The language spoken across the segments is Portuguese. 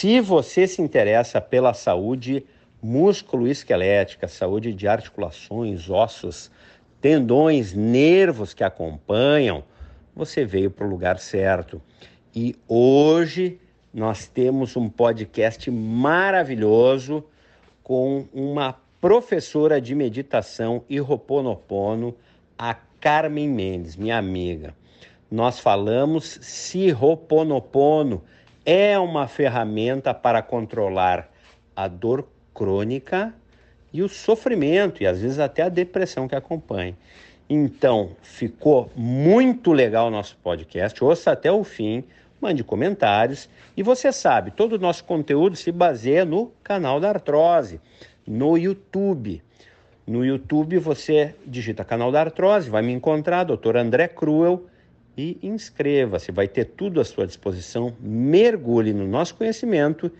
Se você se interessa pela saúde músculo-esquelética, saúde de articulações, ossos, tendões, nervos que acompanham, você veio para o lugar certo. E hoje nós temos um podcast maravilhoso com uma professora de meditação e roponopono, a Carmen Mendes, minha amiga. Nós falamos se roponopono é uma ferramenta para controlar a dor crônica e o sofrimento e às vezes até a depressão que acompanha. Então, ficou muito legal o nosso podcast. Ouça até o fim, mande comentários. E você sabe, todo o nosso conteúdo se baseia no canal da Artrose, no YouTube. No YouTube você digita canal da Artrose, vai me encontrar, Dr. André Cruel, e inscreva-se. Vai ter tudo à sua disposição. Mergulhe no nosso conhecimento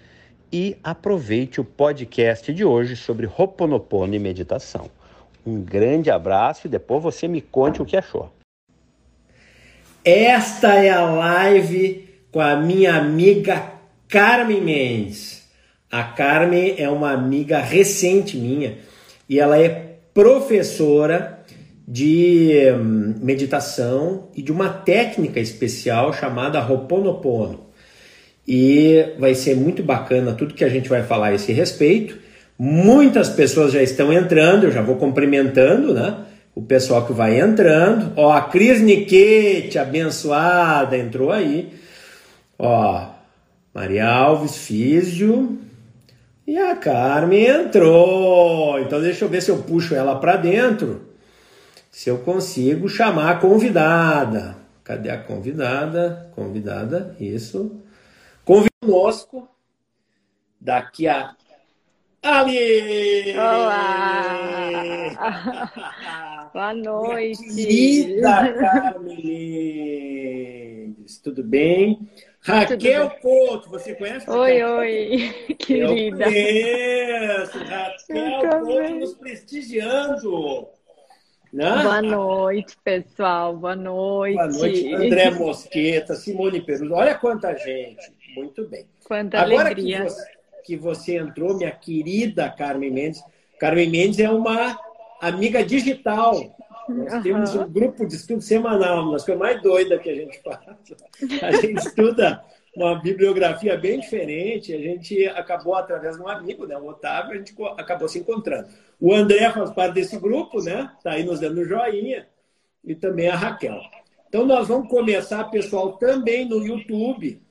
e aproveite o podcast de hoje sobre Ho'oponopono e meditação. Um grande abraço e depois você me conte o que achou. Esta é a live com a minha amiga Carmen Mendes. A Carmen é uma amiga recente minha e ela é professora de hum, meditação e de uma técnica especial chamada Ho'oponopono. E vai ser muito bacana tudo que a gente vai falar a esse respeito. Muitas pessoas já estão entrando, eu já vou cumprimentando, né? O pessoal que vai entrando. Ó, a Cris Niquete, abençoada, entrou aí. Ó, Maria Alves Físio. E a Carmen entrou. Então deixa eu ver se eu puxo ela para dentro se eu consigo chamar a convidada. Cadê a convidada? Convidada, isso. Convida conosco daqui a. Ali! Olá! Boa noite! Querida Carmen tudo bem? Raquel Couto, você conhece? Oi, oi, querida. Eu conheço, Raquel Couto nos prestigiando. Né? Boa noite, pessoal. Boa noite. Boa noite, André Mosqueta, Simone Peruso. Olha quanta gente. Muito bem. Quanta Agora alegria. Que você, que você entrou, minha querida Carmen Mendes. Carmen Mendes é uma amiga digital. Nós uhum. temos um grupo de estudo semanal, uma das coisas mais doidas que a gente faz. A gente estuda uma bibliografia bem diferente. A gente acabou, através de um amigo, né, o Otávio, a gente acabou se encontrando. O André faz parte desse grupo, né? Está aí nos dando joinha. E também a Raquel. Então, nós vamos começar, pessoal, também no YouTube.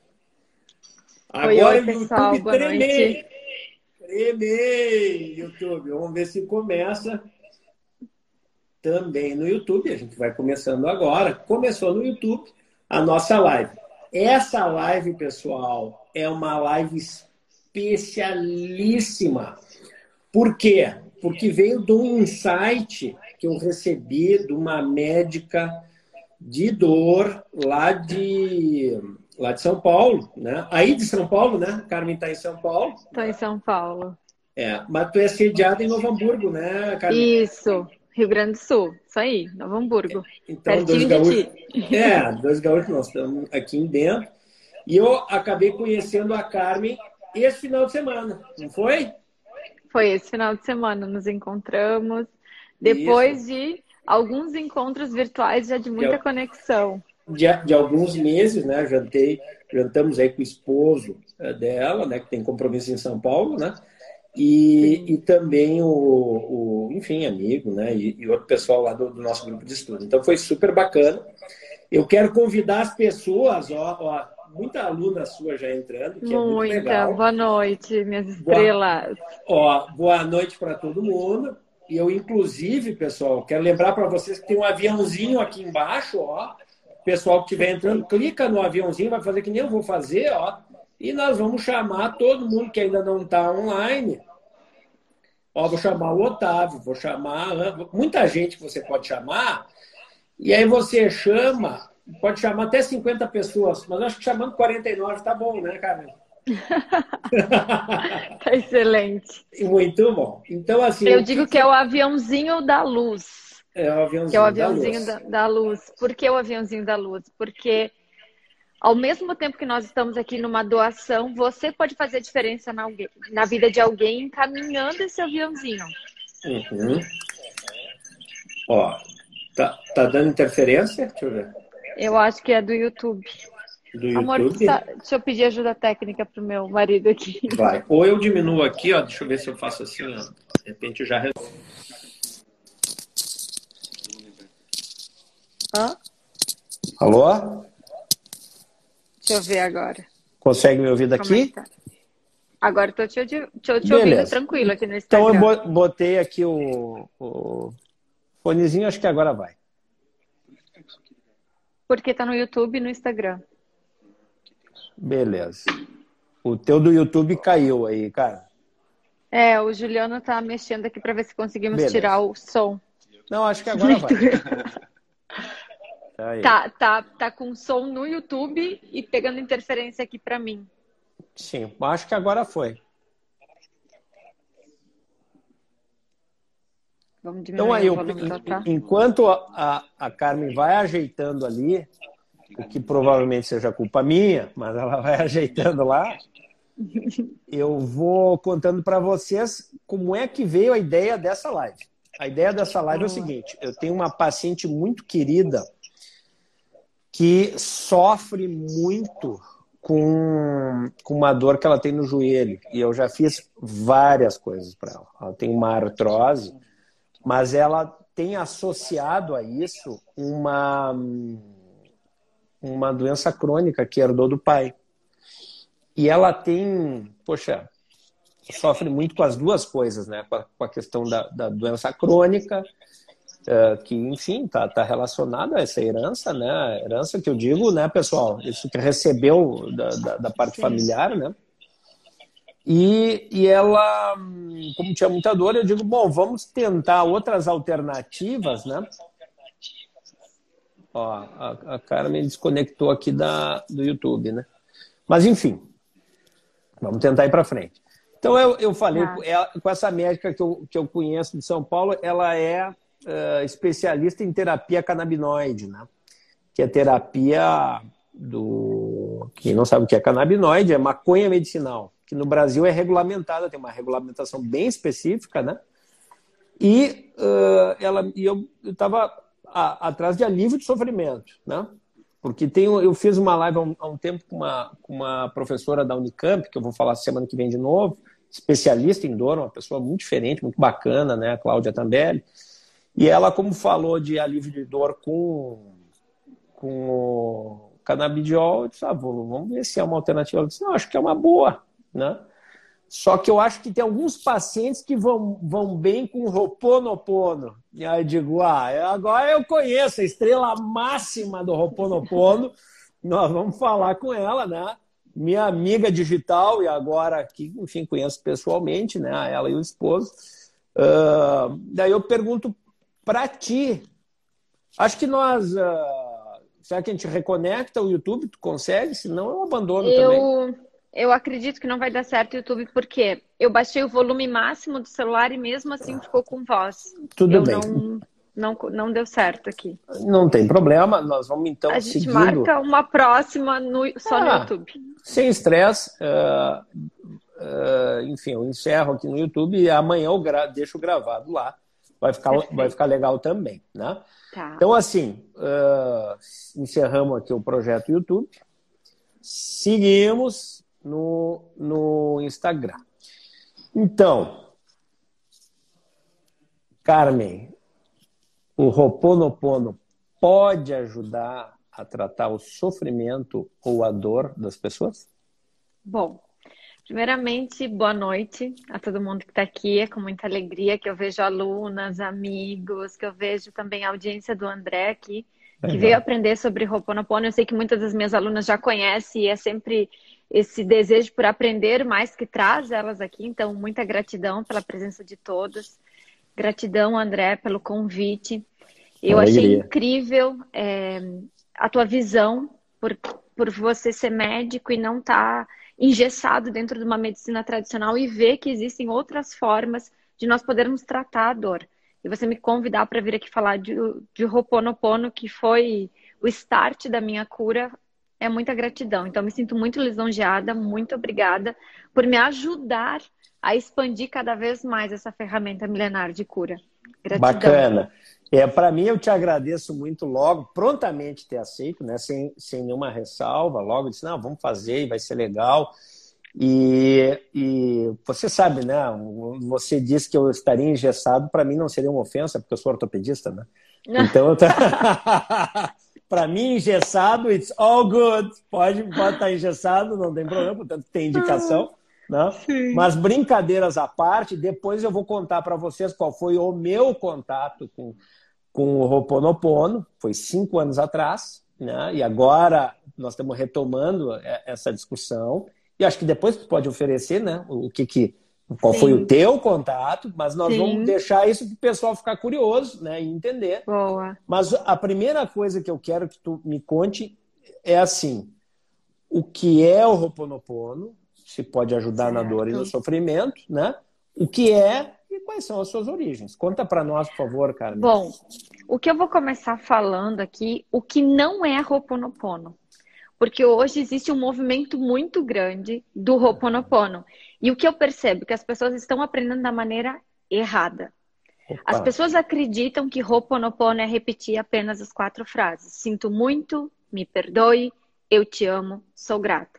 Agora o YouTube tremei. Tremei, YouTube. Vamos ver se começa também no YouTube. A gente vai começando agora. Começou no YouTube a nossa live. Essa live, pessoal, é uma live especialíssima. Por quê? Porque veio de um insight que eu recebi de uma médica de dor lá de lá de São Paulo, né? Aí de São Paulo, né? Carmen está em São Paulo. Estou em São Paulo. É, mas tu é sediada em Novo Hamburgo, né, Carmen? Isso. Rio Grande do Sul, isso aí, Novo Hamburgo. Então, dois gaúchos. É, dois gaúchos, nós estamos aqui em dentro. E eu acabei conhecendo a Carmen esse final de semana, não foi? Foi esse final de semana, nos encontramos. Depois Isso. de alguns encontros virtuais já de muita de, conexão. De, de, alguns meses, né? Jantei, jantamos aí com o esposo eh, dela, né? Que tem compromisso em São Paulo, né? E, e também o, o, enfim, amigo, né? E, e outro pessoal lá do, do, nosso grupo de estudo. Então foi super bacana. Eu quero convidar as pessoas, ó, ó muita aluna sua já entrando, que Muita. é muito legal. Boa noite, minhas estrelas. Boa, ó, boa noite para todo mundo. E eu, inclusive, pessoal, quero lembrar para vocês que tem um aviãozinho aqui embaixo, ó. O pessoal que estiver entrando, clica no aviãozinho, vai fazer que nem eu vou fazer, ó. E nós vamos chamar todo mundo que ainda não está online. Ó, vou chamar o Otávio, vou chamar muita gente que você pode chamar. E aí você chama, pode chamar até 50 pessoas, mas acho que chamando 49 tá bom, né, Carmen? tá excelente. Muito bom. Então, assim. Eu digo que é o aviãozinho da luz. É o aviãozinho, que é o aviãozinho da, luz. da, da luz. Por que o aviãozinho da luz? Porque ao mesmo tempo que nós estamos aqui numa doação, você pode fazer diferença na, na vida de alguém encaminhando esse aviãozinho. Uhum. Ó, tá, tá dando interferência? Deixa eu ver. Eu acho que é do YouTube. Do Amor, YouTube? tá- deixa eu pedir ajuda técnica pro meu marido aqui. Vai. Ou eu diminuo aqui, ó. Deixa eu ver se eu faço assim, ó. De repente eu já resolvo. Hã? Alô? Deixa eu ver agora. Consegue me ouvir é daqui? que tá? Agora tô te, te, te ouvindo tranquilo aqui no Então Instagram. eu bo- botei aqui o, o fonezinho, acho que agora vai. Porque tá no YouTube e no Instagram. Beleza. O teu do YouTube caiu aí, cara. É, o Juliano tá mexendo aqui pra ver se conseguimos Beleza. tirar o som. Não, acho que agora vai. Aí. Tá, tá, tá com som no YouTube e pegando interferência aqui pra mim. Sim, acho que agora foi. Vamos diminuir Então aí, o eu- tá? enquanto a, a, a Carmen vai ajeitando ali, o que provavelmente seja culpa minha, mas ela vai ajeitando lá, eu vou contando para vocês como é que veio a ideia dessa live. A ideia dessa live é o seguinte: eu tenho uma paciente muito querida que sofre muito com, com uma dor que ela tem no joelho. E eu já fiz várias coisas para ela. Ela tem uma artrose, mas ela tem associado a isso uma, uma doença crônica que herdou do pai. E ela tem, poxa, sofre muito com as duas coisas, né? Com a, com a questão da, da doença crônica, eh, que, enfim, está tá relacionada a essa herança, né? Herança que eu digo, né, pessoal? Isso que recebeu da, da, da parte familiar, né? E, e ela, como tinha muita dor, eu digo, bom, vamos tentar outras alternativas, né? Ó, a, a Carmen desconectou aqui da, do YouTube, né? Mas, enfim, vamos tentar ir para frente. Então, eu, eu falei com, ela- com essa médica que eu, que eu conheço de São Paulo, ela é eh, especialista em terapia canabinoide, né? Que é terapia do. Quem não sabe o que é canabinoide, é maconha medicinal, que no Brasil é regulamentada, tem uma regulamentação bem específica, né? E eh, ela, e eu estava atrás de alívio de sofrimento, né? Porque tem, eu fiz uma live há um, há um tempo com uma, com uma professora da Unicamp, que eu vou falar semana que vem de novo, especialista em dor, uma pessoa muito diferente, muito bacana, né? A Cláudia Tambelli. E ela, como falou de alívio de dor com, com o canabidiol, eu disse, ah, vou- vamos ver se é uma alternativa. Ela disse, não, acho que é uma boa, né? Só que eu acho que tem alguns pacientes que vão, vão bem com o Roponopono. E aí eu digo, ah, agora eu conheço a estrela máxima do Roponopono. Nós vamos falar com ela, né? Minha amiga digital, e agora que, enfim, conheço pessoalmente, né? Ela e o esposo. Ah, daí eu pergunto para ti. Acho que nós. ah, será que a gente reconecta o YouTube? Tu consegue? Senão eu abandono também. Eu, eu acredito que não vai dar certo o YouTube, porque eu baixei o volume máximo do celular e mesmo assim ficou com voz. Tudo eu bem. Não, não, não deu certo aqui. Não tem problema, nós vamos então A gente seguindo. marca uma próxima no, só Ah. no YouTube. Sem estresse. ah, ah, enfim, eu encerro aqui no YouTube e amanhã eu gra- deixo gravado lá. Vai ficar, Perfeito. vai ficar legal também, né? Tá. Então, assim, ah, encerramos aqui o projeto YouTube. Seguimos no, no Instagram. Então, Carmen, o Roponopono pode ajudar a tratar o sofrimento ou a dor das pessoas? Bom, primeiramente, boa noite a todo mundo que está aqui. É com muita alegria que eu vejo alunas, amigos, que eu vejo também a audiência do André aqui, que Legal. veio aprender sobre Ho'oponopono. Eu sei que muitas das minhas alunas já conhecem e é sempre esse desejo por aprender mais que traz elas aqui. Então, muita gratidão pela presença de todas. Gratidão, André, pelo convite. Eu achei incrível é, a tua visão por, por você ser médico e não estar engessado dentro de uma medicina tradicional e ver que existem outras formas de nós podermos tratar a dor. E você me convidar para vir aqui falar de, de Ho'oponopono, que foi o start da minha cura, é muita gratidão. Então, me sinto muito lisonjeada, muito obrigada por me ajudar a expandir cada vez mais essa ferramenta milenar de cura. Gratidão. Bacana. É, para mim, eu te agradeço muito logo, prontamente ter aceito, né? sem, sem nenhuma ressalva. Logo disse: não, vamos fazer, vai ser legal. E, e você sabe, né? Você disse que eu estaria engessado, para mim não seria uma ofensa, porque eu sou ortopedista, né? Então, para mim, engessado, it's all good. Pode, pode estar engessado, não tem problema, portanto, tem indicação. Né? Mas brincadeiras à parte, depois eu vou contar para vocês qual foi o meu contato com, com o Roponopono, foi cinco anos atrás, né? e agora nós estamos retomando essa discussão. E acho que depois tu pode oferecer, né? O que que qual Sim. foi o teu contato, mas nós Sim. vamos deixar isso para o pessoal ficar curioso, né, e entender. Boa. Mas a primeira coisa que eu quero que tu me conte é assim: o que é o Roponopono? Se pode ajudar certo. na dor e no sofrimento, né? O que é e quais são as suas origens? Conta para nós, por favor, Carmen. Bom, o que eu vou começar falando aqui, o que não é Roponopono porque hoje existe um movimento muito grande do Ho'oponopono. E o que eu percebo é que as pessoas estão aprendendo da maneira errada. Opa. As pessoas acreditam que Ho'oponopono é repetir apenas as quatro frases: sinto muito, me perdoe, eu te amo, sou grato.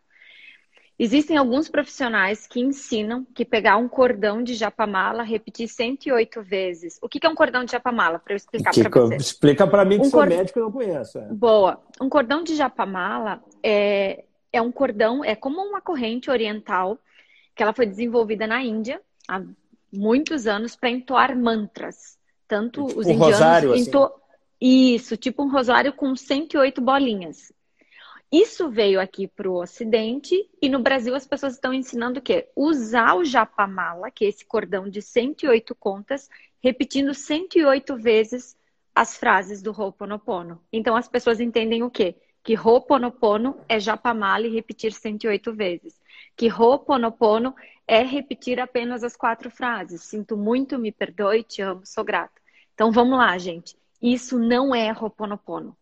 Existem alguns profissionais que ensinam que pegar um cordão de japamala, repetir 108 vezes. O que é um cordão de japamala? Para eu explicar para você. Explica para mim que um sou cord... médico e não conheço. É. Boa. Um cordão de japamala é, é um cordão, é como uma corrente oriental que ela foi desenvolvida na Índia há muitos anos para entoar mantras. Tanto tipo os um indianos rosário, ento... assim. Isso, tipo um rosário com 108 bolinhas. Isso veio aqui para o Ocidente e no Brasil as pessoas estão ensinando o quê? Usar o japamala, que é esse cordão de 108 contas, repetindo 108 vezes as frases do Ho'oponopono. Então as pessoas entendem o quê? Que Ho'oponopono é japamala e repetir 108 vezes. Que Ho'oponopono é repetir apenas as quatro frases. Sinto muito, me perdoe, te amo, sou grata. Então vamos lá, gente. Isso não é Ho'oponopono.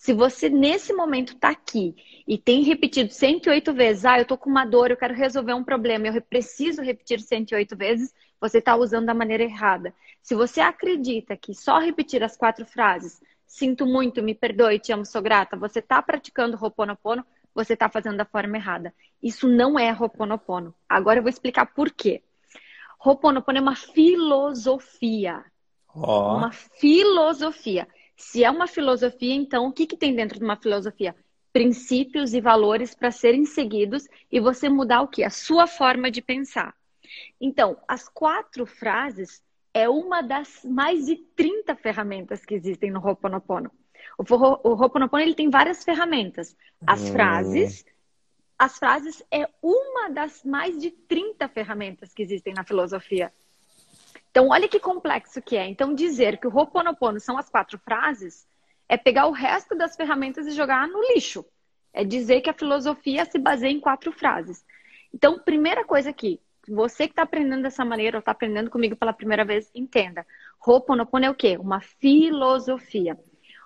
Se você nesse momento está aqui e tem repetido 108 vezes, ah, eu estou com uma dor, eu quero resolver um problema, eu preciso repetir 108 vezes, você está usando da maneira errada. Se você acredita que só repetir as quatro frases, sinto muito, me perdoe, te amo, sou grata, você está praticando Ho'oponopono, você está fazendo da forma errada. Isso não é Ho'oponopono. Agora eu vou explicar por quê. Ho'oponopono é uma filosofia. Oh. Uma filosofia. Se é uma filosofia, então o que, que tem dentro de uma filosofia? Princípios e valores para serem seguidos e você mudar o que? A sua forma de pensar. Então, as quatro frases é uma das mais de 30 ferramentas que existem no Ho'oponopono. O, o Ho'oponopono ele tem várias ferramentas. As hum. frases, as frases é uma das mais de 30 ferramentas que existem na filosofia. Então, olha que complexo que é. Então, dizer que o Ho'oponopono são as quatro frases é pegar o resto das ferramentas e jogar no lixo. É dizer que a filosofia se baseia em quatro frases. Então, primeira coisa aqui, você que está aprendendo dessa maneira ou está aprendendo comigo pela primeira vez, entenda. Ho'oponopono é o quê? Uma filosofia.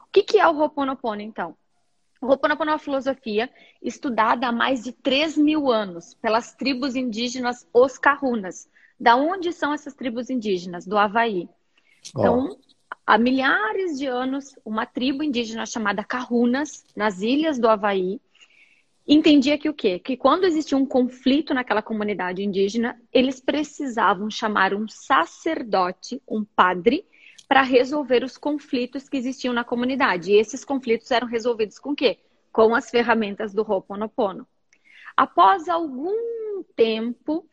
O que, que é o Ho'oponopono, então? O Ho'oponopono é uma filosofia estudada há mais de 3 mil anos pelas tribos indígenas Os Kahunas. Da onde são essas tribos indígenas? Do Havaí. Então, oh. há milhares de anos, uma tribo indígena chamada Kahunas, nas ilhas do Havaí, entendia que o quê? Que quando existia um conflito naquela comunidade indígena, eles precisavam chamar um sacerdote, um padre, para resolver os conflitos que existiam na comunidade. E esses conflitos eram resolvidos com o quê? Com as ferramentas do Ho'oponopono. Após algum tempo,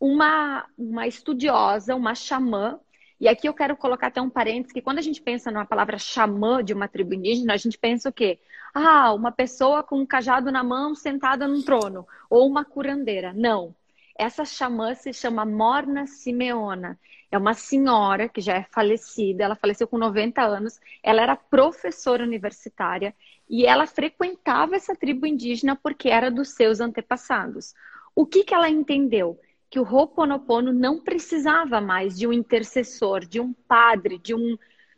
uma, uma estudiosa, uma xamã, e aqui eu quero colocar até um parênteses, que quando a gente pensa numa palavra xamã de uma tribo indígena, a gente pensa o quê? Ah, uma pessoa com um cajado na mão sentada num trono, ou uma curandeira. Não. Essa xamã se chama Morna Simeona. É uma senhora que já é falecida, ela faleceu com 90 anos, ela era professora universitária e ela frequentava essa tribo indígena porque era dos seus antepassados. O que, que ela entendeu? Que o Ho'oponopono não precisava mais de um intercessor, de um padre, de, um,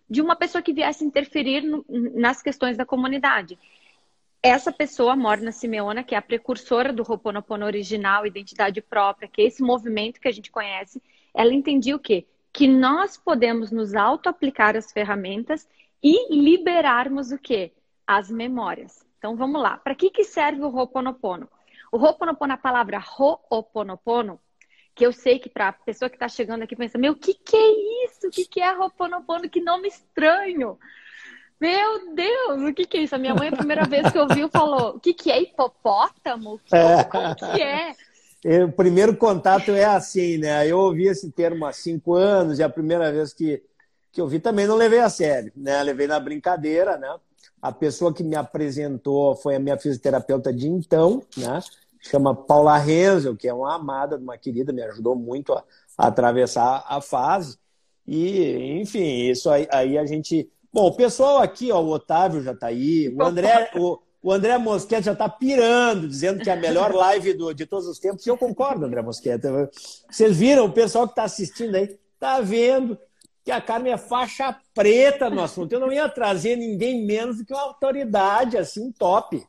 de uma pessoa que viesse interferir no, nas questões da comunidade. essa pessoa, Morna Simeona, que é a precursora do Ho'oponopono original, identidade própria, que é esse movimento que a gente conhece, ela entendia o quê? Que nós podemos nos auto-aplicar as ferramentas e liberarmos o quê? As memórias. Então vamos lá. Para que, que serve o Ho'oponopono? O Ho'oponopono, a palavra Ho'oponopono, que eu sei que para a pessoa que está chegando aqui pensa, meu, o que, que é isso? O que, que é Ho'oponopono? Que nome estranho! Meu Deus, o que, que é isso? A minha mãe, a primeira vez que ouviu, falou: o que, que é hipopótamo? É. Como que é? O primeiro contato é assim, né? Eu ouvi esse termo há cinco anos e a primeira vez que, que eu vi também não levei a sério, né? Levei na brincadeira, né? A pessoa que me apresentou foi a minha fisioterapeuta de então, né? Chama Paula Renzel, que é uma amada, uma querida, me ajudou muito a, a atravessar a fase. E, enfim, isso aí, aí a gente Bom, o pessoal aqui, ó, o Otávio já está aí, o André, o, o André Mosquete já está pirando, dizendo que é a melhor live do, de todos os tempos. E eu concordo, André Mosquete. Vocês viram, o pessoal que está assistindo aí, está vendo que a Carmen é faixa preta no assunto. Eu não ia trazer ninguém menos do que uma autoridade assim top.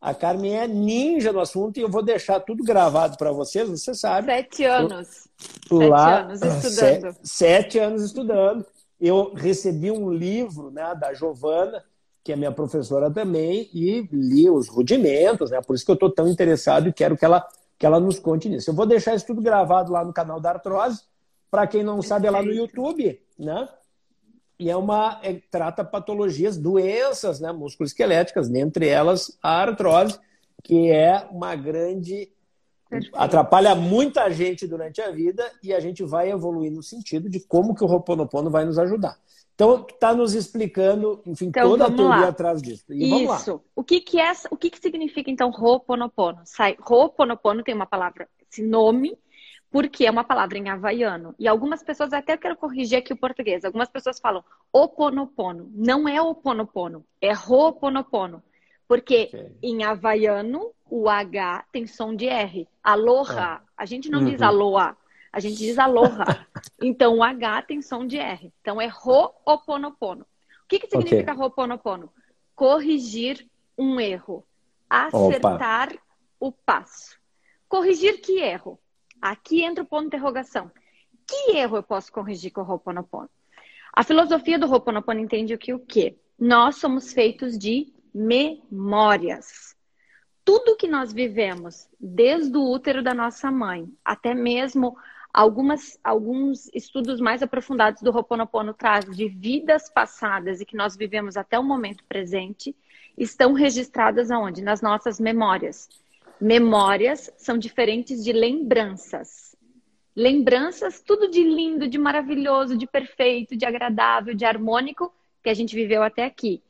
A Carmen é ninja no assunto e eu vou deixar tudo gravado para vocês, você sabe. Sete anos. Lá, sete anos estudando. Sete, sete anos estudando eu recebi um livro né, da Giovana, que é minha professora também, e li os rudimentos, né? Por isso que eu estou tão interessado e quero que ela, que ela nos conte nisso. Eu vou deixar isso tudo gravado lá no canal da Artrose. Para quem não sabe, é lá no YouTube, né? E é uma. É, trata patologias, doenças né, musculoesqueléticas, dentre elas a artrose, que é uma grande atrapalha muita gente durante a vida e a gente vai evoluir no sentido de como que o Roponopono vai nos ajudar. Então, está nos explicando, enfim, então, toda a teoria lá. atrás disso. E Isso. O que que é, o que que significa então Roponopono? Sai, Roponopono tem uma palavra, esse nome, porque é uma palavra em havaiano. E algumas pessoas, até quero corrigir aqui o português, algumas pessoas falam oponopono. Não é oponopono, é Roponopono. Porque okay. em havaiano, o H tem som de R. Aloha. É. A gente não uhum. diz aloha, a gente diz aloha. então o H tem som de R. Então é Ho'oponopono. O que, que significa okay. Ho'oponopono? Corrigir um erro. Acertar Opa. o passo. Corrigir que erro? Aqui entra o ponto de interrogação. Que erro eu posso corrigir com o Ho'oponopono? A filosofia do Ho'oponopono entende o que o quê? Nós somos feitos de memórias. Tudo que nós vivemos, desde o útero da nossa mãe, até mesmo algumas, alguns estudos mais aprofundados do Ho'oponopono traz de vidas passadas e que nós vivemos até o momento presente, estão registradas aonde? Nas nossas memórias. Memórias são diferentes de lembranças. Lembranças, tudo de lindo, de maravilhoso, de perfeito, de agradável, de harmônico que a gente viveu até aqui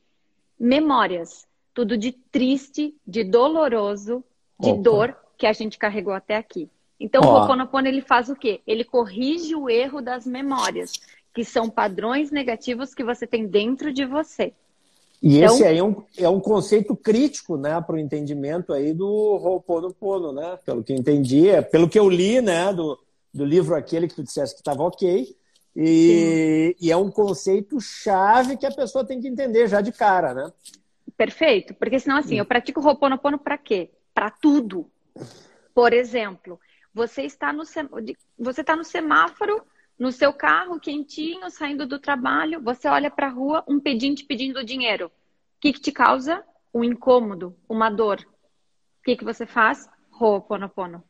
memórias, tudo de triste, de doloroso, de Opa. dor que a gente carregou até aqui. Então, Ó. o Ho'oponopono, ele faz o quê? Ele corrige o erro das memórias, que são padrões negativos que você tem dentro de você. E então, esse aí é um, é um conceito crítico, né, para o entendimento aí do Ho'oponopono, né? Pelo que eu entendi, é, pelo que eu li, né, do, do livro aquele que tu disseste que estava ok, e, e, é um conceito chave que a pessoa tem que entender já de cara, né? Perfeito, porque senão assim, eu pratico Ho'oponopono para quê? Para tudo. Por exemplo, você está no você está no semáforo, no seu carro quentinho, saindo do trabalho, você olha para a rua, um pedinte pedindo dinheiro. O que, que te causa? Um incômodo, uma dor. O que, que você faz? Ho'oponopono.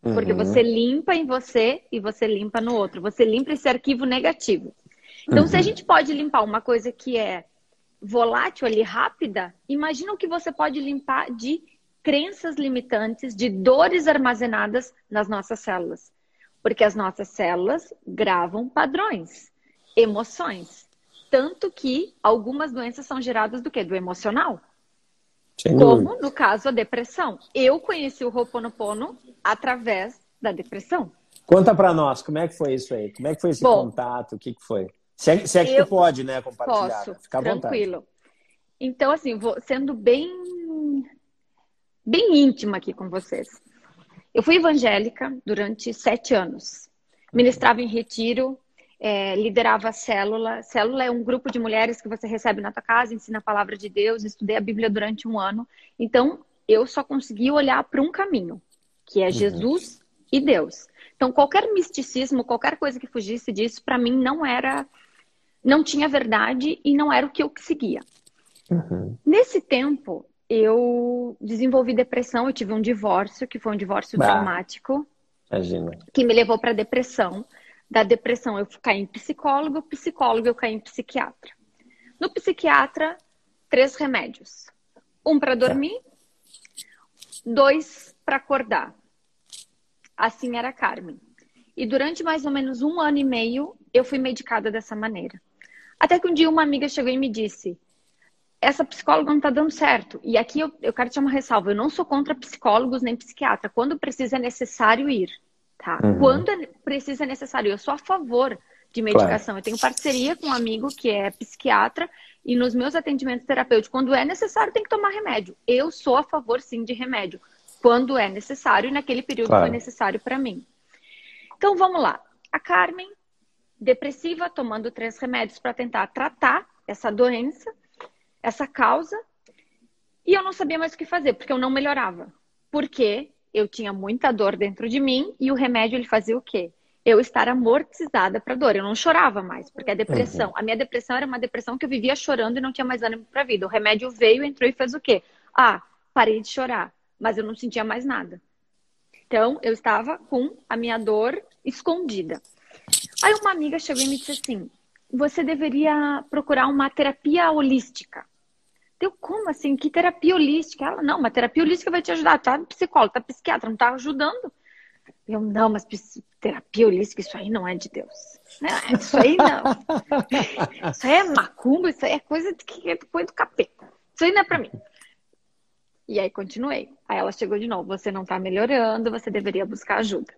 Porque uhum. você limpa em você e você limpa no outro. Você limpa esse arquivo negativo. Então, uhum. se a uhum. gente pode limpar uma coisa que é volátil ali, rápida, imagina o que você pode limpar de crenças limitantes, de dores armazenadas nas nossas células. Porque as nossas células gravam padrões, emoções. Tanto que algumas doenças são geradas do quê? Do emocional. Sem como no caso a depressão. Eu conheci o Ho'oponopono através da depressão. Conta para nós, como é que foi isso aí? Como é que foi esse Bom, contato? O que, que foi? Se é, se é que tu pode, né, compartilhar. Posso, Fica à tranquilo. Vontade. Então, assim, vou, sendo bem, bem íntima aqui com vocês. Eu fui evangélica durante sete anos. Ministrava em retiro. é, liderava a célula. Célula é um grupo de mulheres que você recebe na tua casa, ensina a palavra de Deus, estudei a Bíblia durante um ano. Então, eu só consegui olhar para um caminho, que é uhum. Jesus e Deus. Então, qualquer misticismo, qualquer coisa que fugisse disso, para mim não era, não tinha verdade e não era o que eu seguia. Uhum. Nesse tempo, eu desenvolvi depressão, eu tive um divórcio, que foi um divórcio bah, traumático. Imagina. Que me levou para depressão da depressão eu caí em psicólogo, psicólogo eu caí em psiquiatra. No psiquiatra, três remédios. Um para dormir, dois para acordar. Assim era a Carmen. E durante mais ou menos um ano e meio, eu fui medicada dessa maneira. Até que um dia uma amiga chegou e me disse: essa psicóloga não está dando certo. E aqui eu, eu quero te uma ressalva: eu não sou contra psicólogos nem psiquiatra. Quando precisa, é necessário ir tá? Uhum. Quando é precisa é necessário. Eu sou a favor de medicação. Claro. Eu tenho parceria com um amigo que é psiquiatra e nos meus atendimentos terapêuticos, quando é necessário, tem que tomar remédio. Eu sou a favor, sim, de remédio, quando é necessário e naquele período claro. foi necessário para mim. Então, vamos lá. A Carmen, depressiva, tomando três remédios para tentar tratar essa doença, essa causa, e eu não sabia mais o que fazer, porque eu não melhorava. Porque eu tinha muita dor dentro de mim e o remédio ele fazia o quê? Eu estar amortizada para dor. Eu não chorava mais, porque a depressão, uhum. a minha depressão era uma depressão que eu vivia chorando e não tinha mais ânimo para a vida. O remédio veio, entrou e fez o quê? Ah, parei de chorar, mas eu não sentia mais nada. Então, eu estava com a minha dor escondida. Aí uma amiga chegou e me disse assim: "Você deveria procurar uma terapia holística". Deu como assim? Que terapia holística? Ela, não, uma terapia holística vai te ajudar. Tá psicólogo, tá psiquiatra, não tá ajudando. Eu, não, mas terapia holística, isso aí não é de Deus. É, isso aí não. Isso aí é macumba, isso aí é coisa que é coisa do capeta. Isso aí não é pra mim. E aí continuei. Aí ela chegou de novo, você não tá melhorando, você deveria buscar ajuda.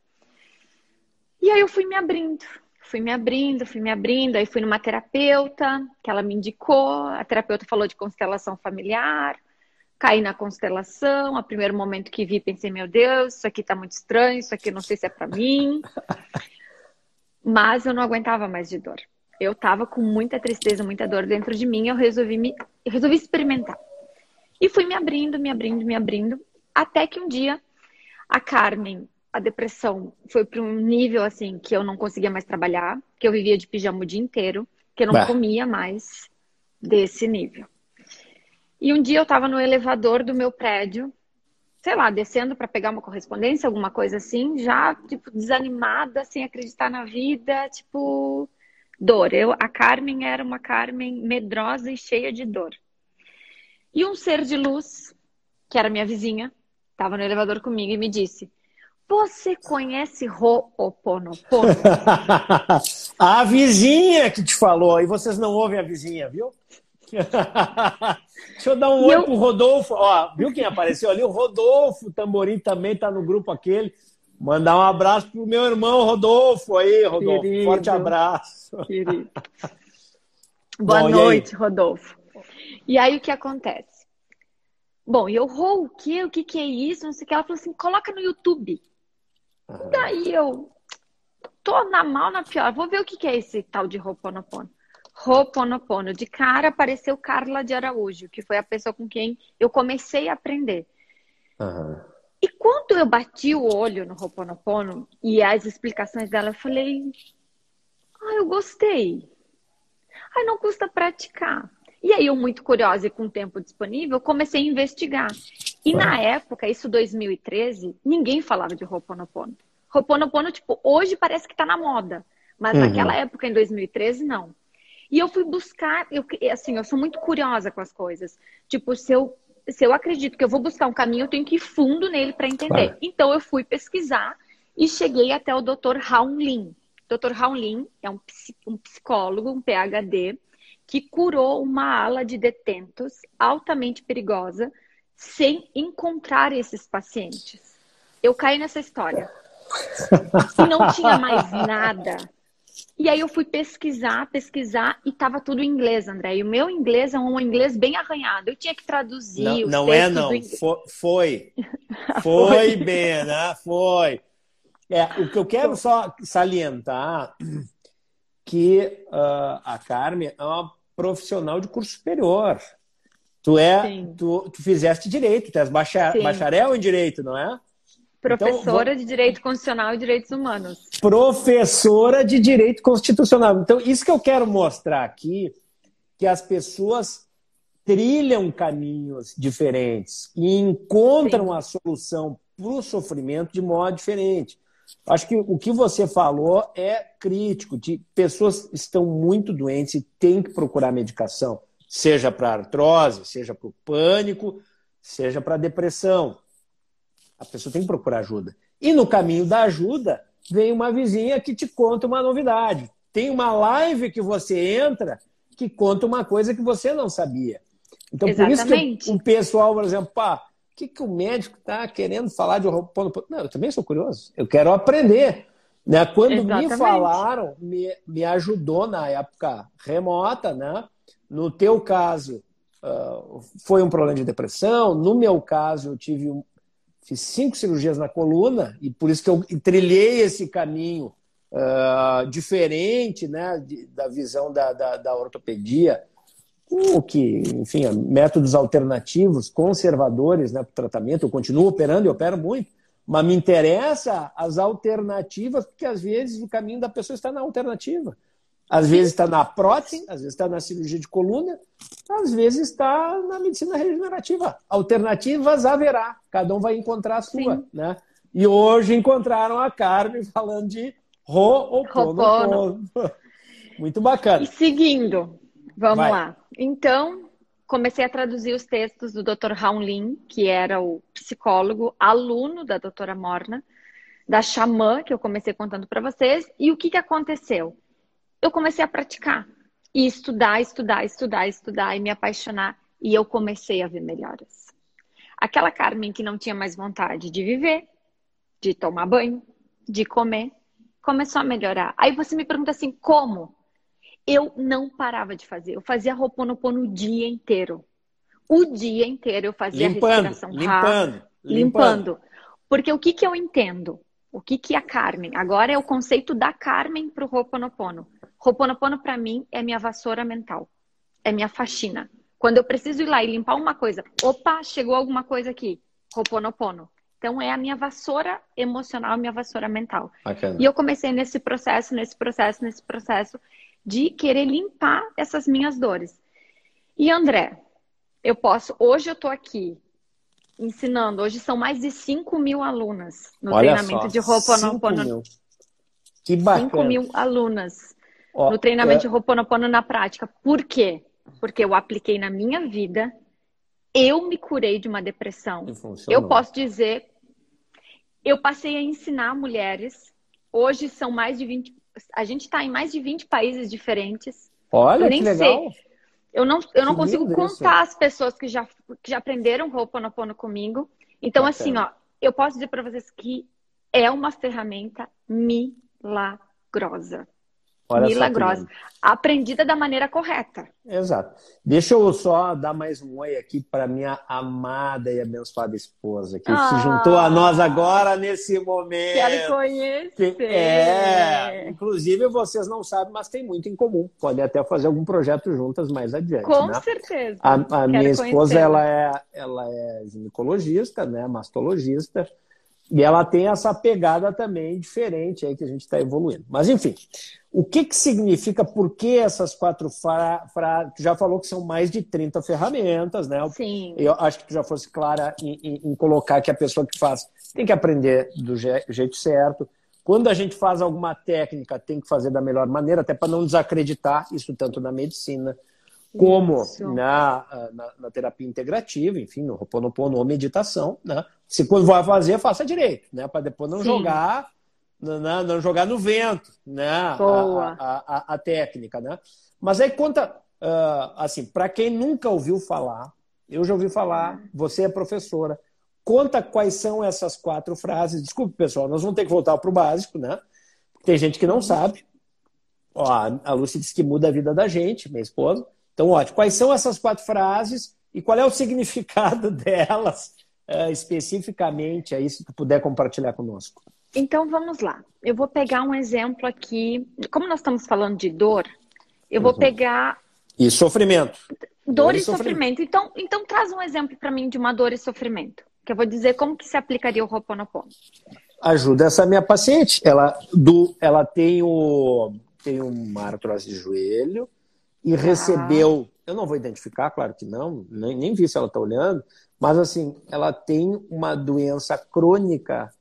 E aí eu fui me abrindo fui me abrindo, fui me abrindo, aí fui numa terapeuta, que ela me indicou, a terapeuta falou de constelação familiar, caí na constelação, a primeiro momento que vi, pensei, meu Deus, isso aqui tá muito estranho, isso aqui não sei se é para mim. Mas eu não aguentava mais de dor. Eu tava com muita tristeza, muita dor dentro de mim, eu resolvi me eu resolvi experimentar. E fui me abrindo, me abrindo, me abrindo, até que um dia a Carmen a depressão foi para um nível assim que eu não conseguia mais trabalhar, que eu vivia de pijama o dia inteiro, que eu não bah. comia mais desse nível. E um dia eu estava no elevador do meu prédio, sei lá, descendo para pegar uma correspondência, alguma coisa assim, já tipo desanimada, sem acreditar na vida, tipo dor. Eu, a Carmen era uma Carmen medrosa e cheia de dor. E um ser de luz, que era minha vizinha, estava no elevador comigo e me disse: você conhece Ho'oponopono? a vizinha que te falou, e vocês não ouvem a vizinha, viu? Deixa eu dar um oi eu... pro Rodolfo. Ó, viu quem apareceu ali? O Rodolfo Tamborim também tá no grupo aquele. Mandar um abraço pro meu irmão Rodolfo aí, Rodolfo. Querido, Forte abraço. Querido. Boa Bom, noite, Rodolfo. E aí o que acontece? Bom, e eu, o que? O que, que é isso? Não sei o que. Ela falou assim: coloca no YouTube. Uhum. Daí eu tô na mal, na pior. Vou ver o que, que é esse tal de Ho'oponopono. Ho'oponopono. De cara apareceu Carla de Araújo, que foi a pessoa com quem eu comecei a aprender. Uhum. E quando eu bati o olho no Ho'oponopono e as explicações dela, eu falei: Ah, eu gostei. Ai, não custa praticar. E aí, eu, muito curiosa e com tempo disponível, comecei a investigar. E na época, isso 2013, ninguém falava de Ho'oponopono. Ho'oponopono, tipo, hoje parece que tá na moda. Mas uhum. naquela época, em 2013, não. E eu fui buscar, eu, assim, eu sou muito curiosa com as coisas. Tipo, se eu, se eu acredito que eu vou buscar um caminho, eu tenho que ir fundo nele para entender. Claro. Então, eu fui pesquisar e cheguei até o Dr. Raun Lin. Dr. Raun Lin é um, um psicólogo, um PhD, que curou uma ala de detentos altamente perigosa sem encontrar esses pacientes. Eu caí nessa história. E não tinha mais nada. E aí eu fui pesquisar, pesquisar e tava tudo em inglês, André. E o meu inglês é um inglês bem arranhado. Eu tinha que traduzir. Não, não é não. Foi. Foi, foi bem, né? Foi. É, o que eu quero só salientar que uh, a Carmen é uma profissional de curso superior. Tu é, tu, tu, fizeste direito, tu és bacharel, bacharel em direito, não é? Professora então, de Direito Constitucional e Direitos Humanos. Professora de Direito Constitucional. Então, isso que eu quero mostrar aqui, que as pessoas trilham caminhos diferentes e encontram Sim. a solução para o sofrimento de modo diferente. Acho que o que você falou é crítico, de pessoas estão muito doentes e têm que procurar medicação, seja para artrose, seja para o pânico, seja para depressão. A pessoa tem que procurar ajuda. E no caminho da ajuda, vem uma vizinha que te conta uma novidade. Tem uma live que você entra que conta uma coisa que você não sabia. Então, Exatamente. por isso que o pessoal, por exemplo, pá, o que, que o médico está querendo falar de Ho'oponopono? Não, eu também sou curioso. Eu quero aprender. Né? Quando Exatamente. me falaram, me, me ajudou na época remota, né? No teu caso, uh, foi um problema de depressão. No meu caso, eu tive um, fiz cinco cirurgias na coluna e por isso que eu trilhei esse caminho uh, diferente, né? De, da visão da, da, da ortopedia o que, enfim, métodos alternativos, conservadores né, para o tratamento. Eu continuo operando e opero muito, mas me interessa as alternativas, porque às vezes o caminho da pessoa está na alternativa. Às vezes está na prótese, às vezes está na cirurgia de coluna, às vezes está na medicina regenerativa. Alternativas haverá, cada um vai encontrar a sua. Né? E hoje encontraram a Carmen falando de ou Muito bacana. E seguindo, Vamos Vai. lá. Então, comecei a traduzir os textos do Dr. Raul Lin, que era o psicólogo, aluno da doutora Morna, da xamã, que eu comecei contando para vocês. E o que, que aconteceu? Eu comecei a praticar e estudar, estudar, estudar, estudar e me apaixonar. E eu comecei a ver melhoras. Aquela Carmen que não tinha mais vontade de viver, de tomar banho, de comer, começou a melhorar. Aí você me pergunta assim, como? eu não parava de fazer. Eu fazia Ho'oponopono o dia inteiro. O dia inteiro eu fazia limpando, respiração limpando, rápida. Limpando. limpando. Porque o que, que eu entendo? O que, que é a Carmen? Agora é o conceito da Carmen para o Ho'oponopono. Ho'oponopono para mim é minha vassoura mental. É minha faxina. Quando eu preciso ir lá e limpar uma coisa, opa, chegou alguma coisa aqui. Ho'oponopono. Então é a minha vassoura emocional, minha vassoura mental. Bacana. E eu comecei nesse processo, nesse processo, nesse processo de querer limpar essas minhas dores. E André, eu posso, hoje eu estou aqui ensinando, hoje são mais de 5 mil alunas no Olha treinamento só, de Ho'oponopono. Que bacana. 5 mil alunas Ó, no treinamento é... de Ho'oponopono na prática. Por quê? Porque eu apliquei na minha vida, eu me curei de uma depressão. Eu posso dizer, eu passei a ensinar mulheres, hoje são mais de 20, a gente está em mais de 20 países diferentes. Olha, eu nem que legal. sei. Eu não, eu não consigo contar isso. as pessoas que já, que já aprenderam Ho'oponopono comigo. Então, assim, ó, eu posso dizer para vocês que é uma ferramenta milagrosa. Olha milagrosa. Aprendida da maneira correta. Exato. Deixa eu só dar mais um oi aqui para minha amada e abençoada esposa, que ah, se juntou a nós agora nesse momento. Quero conhecer. É, inclusive vocês não sabem, mas tem muito em comum. Podem até fazer algum projeto juntas mais adiante. Com né? certeza. A, a minha esposa ela é, ela é ginecologista, né, mastologista. E ela tem essa pegada também diferente aí que a gente está evoluindo. Mas, enfim, o que, que significa, por que essas quatro frases? Fra... Tu já falou que são mais de 30 ferramentas, né? Sim. Eu acho que tu já fosse clara em, em, em colocar que a pessoa que faz tem que aprender do je jeito certo. Quando a gente faz alguma técnica, tem que fazer da melhor maneira, até para não desacreditar isso tanto na medicina como na, na, na, terapia integrativa, enfim, no Ho'oponopono ou meditação, né? Se quando vai fazer, faça direito, né? Para depois não Sim. jogar não, não, jogar no vento, né? A, a, a, a, técnica, né? Mas aí conta, uh, assim, para quem nunca ouviu falar, eu já ouvi falar, você é professora, conta quais são essas quatro frases. Desculpe, pessoal, nós vamos ter que voltar para o básico, né? Tem gente que não sabe. Ó, a Lúcia disse que muda a vida da gente, minha esposa. Então, ótimo. Quais são essas quatro frases e qual é o significado delas uh, especificamente aí, se tu puder compartilhar conosco? Então vamos lá. Eu vou pegar um exemplo aqui. Como nós estamos falando de dor, eu vou uhum. pegar. E sofrimento. Dor, dor e, e sofrimento. sofrimento. Então, então traz um exemplo para mim de uma dor e sofrimento. Que eu vou dizer como que se aplicaria o Ho'oponopono. Ajuda essa minha paciente. Ela, do, ela tem, o, tem uma artrose de joelho e ah. recebeu. Eu não vou identificar, claro que não, nem, nem vi se ela está olhando, mas assim, ela tem uma doença crônica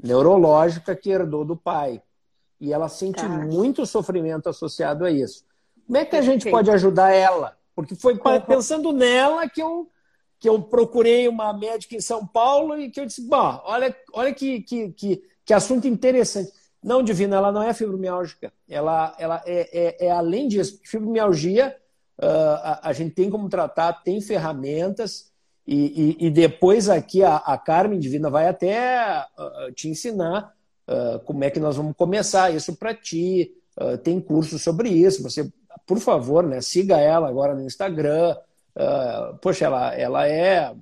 neurológica que herdou do pai. E ela sente tá. muito sofrimento associado a isso. Como é que a gente pode ajudar ela? Porque foi pensando nela que eu, que eu procurei uma médica em São Paulo e que eu disse, bom, olha, olha que, que, que, que assunto interessante. Não, Divina, ela não é fibromialgia. Ela, ela é, é, é além disso. Fibromialgia, uh, a, a, gente tem como tratar, tem ferramentas, e, e, e depois aqui a, a, Carmen Divina vai até uh, te ensinar uh, como é que nós vamos começar isso para ti. Uh, tem curso sobre isso. Você, por favor, né, siga ela agora no Instagram. poxa, ela, ela é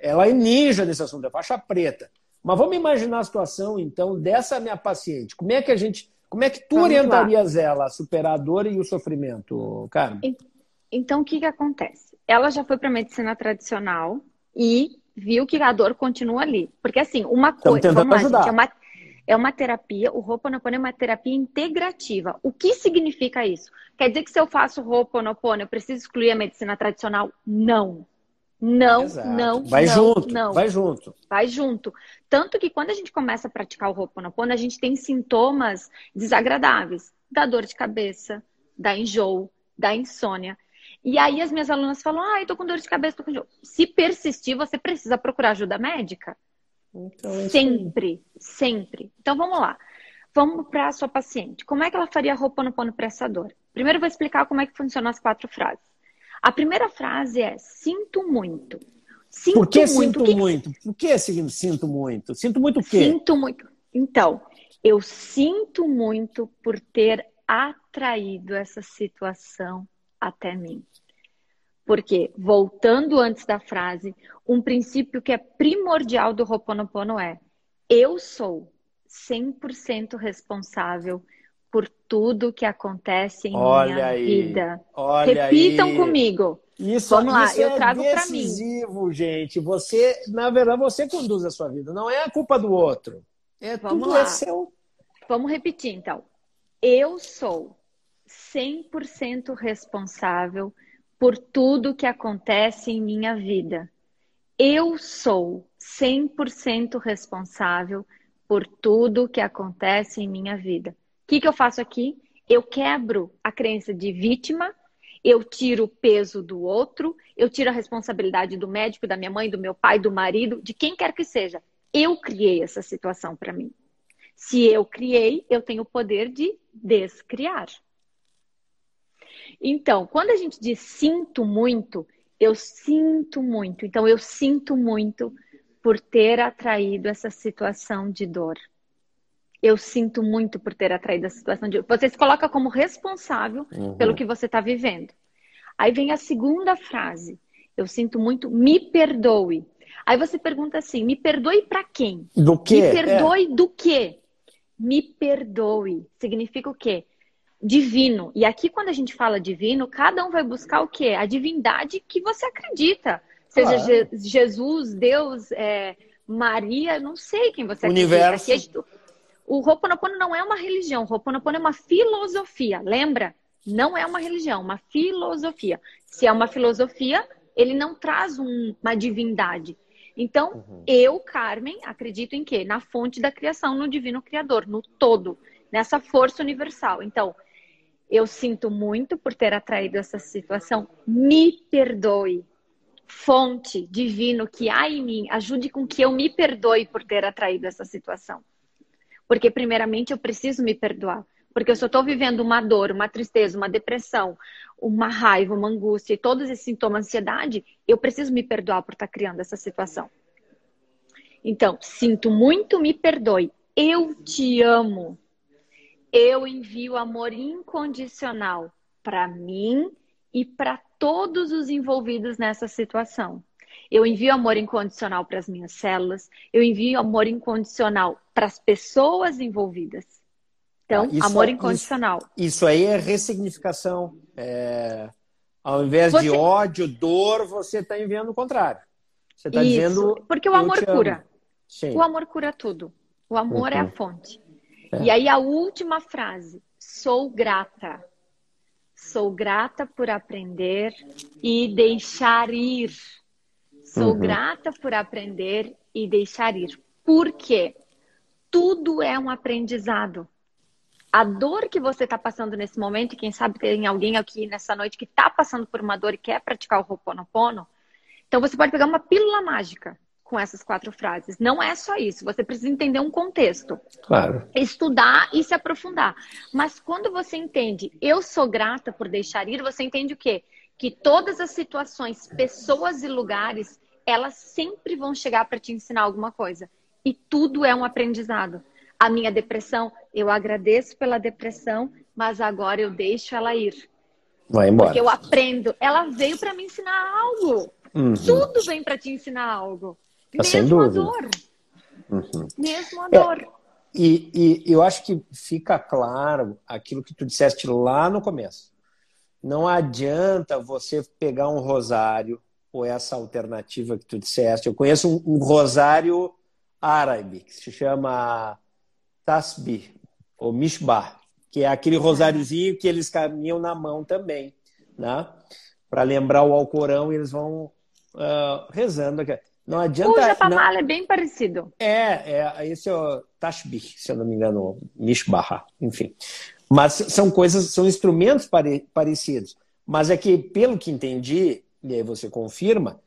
ela é ninja nesse assunto, é faixa preta. Mas vamos imaginar a situação, então, dessa minha paciente. Como é que a gente. Como é que tu vamos orientarias lá. ela a superar a dor e o sofrimento, Carmen? Então, o que, que acontece? Ela já foi para medicina tradicional e viu que a dor continua ali. Porque assim, uma coisa, vamos lá, gente, é uma, é uma terapia, o Ho'oponopono é uma terapia integrativa. O que significa isso? Quer dizer que se eu faço Ho'oponopono, eu preciso excluir a medicina tradicional? Não. Não, Exato. não, vai não, junto, não. vai junto. Vai junto. Tanto que quando a gente começa a praticar o Ho'oponopono, a gente tem sintomas desagradáveis, da dor de cabeça, da enjoo, da insônia. E aí as minhas alunas falam: ah, tô com dor de cabeça, tô com. Se persistir, você precisa procurar ajuda médica. Então, é sempre, sempre. Então vamos lá. Vamos para a sua paciente. Como é que ela faria roupa no pano para essa dor? Primeiro eu vou explicar como é que funcionam as quatro frases. A primeira frase é sinto muito. Sinto Por que muito. sinto que... muito? Por que sinto muito? Sinto muito o quê? Sinto muito. Então, eu sinto muito por ter atraído essa situação até mim. Porque, voltando antes da frase, um princípio que é primordial do Ho'oponopono é: eu sou 100% responsável por tudo que acontece em Olha minha aí. vida. Repitam aí. comigo. Isso, Vamos lá, isso eu é trago para mim. decisivo, gente. Você, na verdade, você conduz a sua vida. Não é a culpa do outro. É Vamos tudo lá. é seu. Vamos repetir, então. Eu sou 100% responsável por tudo que acontece em minha vida. Eu sou 100% responsável por tudo que acontece em minha vida. O que, que eu faço aqui? Eu quebro a crença de vítima, eu tiro o peso do outro, eu tiro a responsabilidade do médico, da minha mãe, do meu pai, do marido, de quem quer que seja. Eu criei essa situação para mim. Se eu criei, eu tenho o poder de descriar. Então, quando a gente diz sinto muito, eu sinto muito. Então, eu sinto muito por ter atraído essa situação de dor. Eu sinto muito por ter atraído essa situação de dor. Você se coloca como responsável uhum. pelo que você está vivendo. Aí vem a segunda frase. Eu sinto muito, me perdoe. Aí você pergunta assim: me perdoe para quem? Do quê? Me perdoe é. do quê? Me perdoe. Significa o quê? Divino. E aqui, quando a gente fala divino, cada um vai buscar o quê? A divindade que você acredita. Seja Je Jesus, Deus, é, Maria, não sei quem você Universo. acredita. Universo. O Ho'oponopono não é uma religião. O Ho'oponopono é uma filosofia. Lembra? Não é uma religião, uma filosofia. Se é uma filosofia, ele não traz um, uma divindade. Então, uhum. eu, Carmen, acredito em quê? Na fonte da criação, no divino criador, no todo, nessa força universal. Então, eu sinto muito por ter atraído essa situação. Me perdoe. Fonte divino que há em mim, ajude com que eu me perdoe por ter atraído essa situação. Porque, primeiramente, eu preciso me perdoar. Porque eu estou vivendo uma dor, uma tristeza, uma depressão, uma raiva, uma angústia e todos esses sintomas de ansiedade, eu preciso me perdoar por estar tá criando essa situação. Então, sinto muito, me perdoe. Eu te amo eu envio amor incondicional para mim e para todos os envolvidos nessa situação. Eu envio amor incondicional para as minhas células, eu envio amor incondicional para as pessoas envolvidas. Então, ah, amor incondicional. Isso, isso, aí é ressignificação. É, ao invés você... de ódio, dor, você está enviando o contrário. Você está dizendo. Porque o amor cura. O amor cura tudo. O amor uhum. é a uhum. fonte. É. E aí a última frase: sou grata. Sou grata por aprender e deixar ir. Sou uhum. grata por aprender e deixar ir. Por quê? Tudo é um aprendizado. A dor que você está passando nesse momento, e quem sabe tem alguém aqui nessa noite que está passando por uma dor e quer praticar o Ho'oponopono, então você pode pegar uma pílula mágica com essas quatro frases. Não é só isso, você precisa entender um contexto. Claro. Estudar e se aprofundar. Mas quando você entende, eu sou grata por deixar ir, você entende o quê? Que todas as situações, pessoas e lugares, elas sempre vão chegar para te ensinar alguma coisa. E tudo é um aprendizado. A minha depressão, eu agradeço pela depressão, mas agora eu deixo ela ir. Vai embora. Porque eu aprendo. Ela veio para me ensinar algo. Uhum. Tudo vem para te ensinar algo. Ah, Mesmo a dor. Uhum. Mesmo a é, dor. E, e eu acho que fica claro aquilo que tu disseste lá no começo. Não adianta você pegar um rosário ou essa alternativa que tu disseste. Eu conheço um, um rosário árabe que se chama tasbih ou mishbah, que é aquele rosáriozinho que eles caminham na mão também, né? Para lembrar o Alcorão, eles vão uh, rezando. Não adianta. O Japamala não... é bem parecido. É, é, esse é o Tashbih, se eu não me engano, Mishbaha, enfim. Mas são coisas, são instrumentos pare... parecidos. Mas é que, pelo que entendi, e aí você confirma,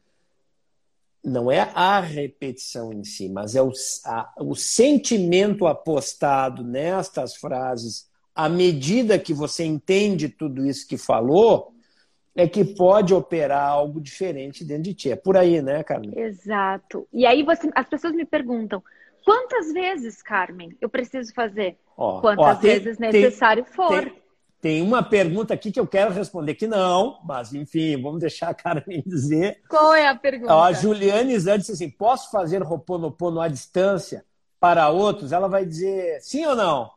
não é a repetição em si, mas é o, a, o sentimento apostado nestas frases, à medida que você entende tudo isso que falou, é que pode operar algo diferente dentro de ti. É por aí, né, Carmen? Exato. E aí você, as pessoas me perguntam, quantas vezes, Carmen, eu preciso fazer? Ó, Quantas ó, tem, vezes necessário tem, for. Tem, tem, uma pergunta aqui que eu quero responder que não, mas enfim, vamos deixar a Carmen dizer. Qual é a pergunta? Ó, a Juliane Zan disse assim: posso fazer Roponopono à distância para outros? Ela vai dizer sim ou não?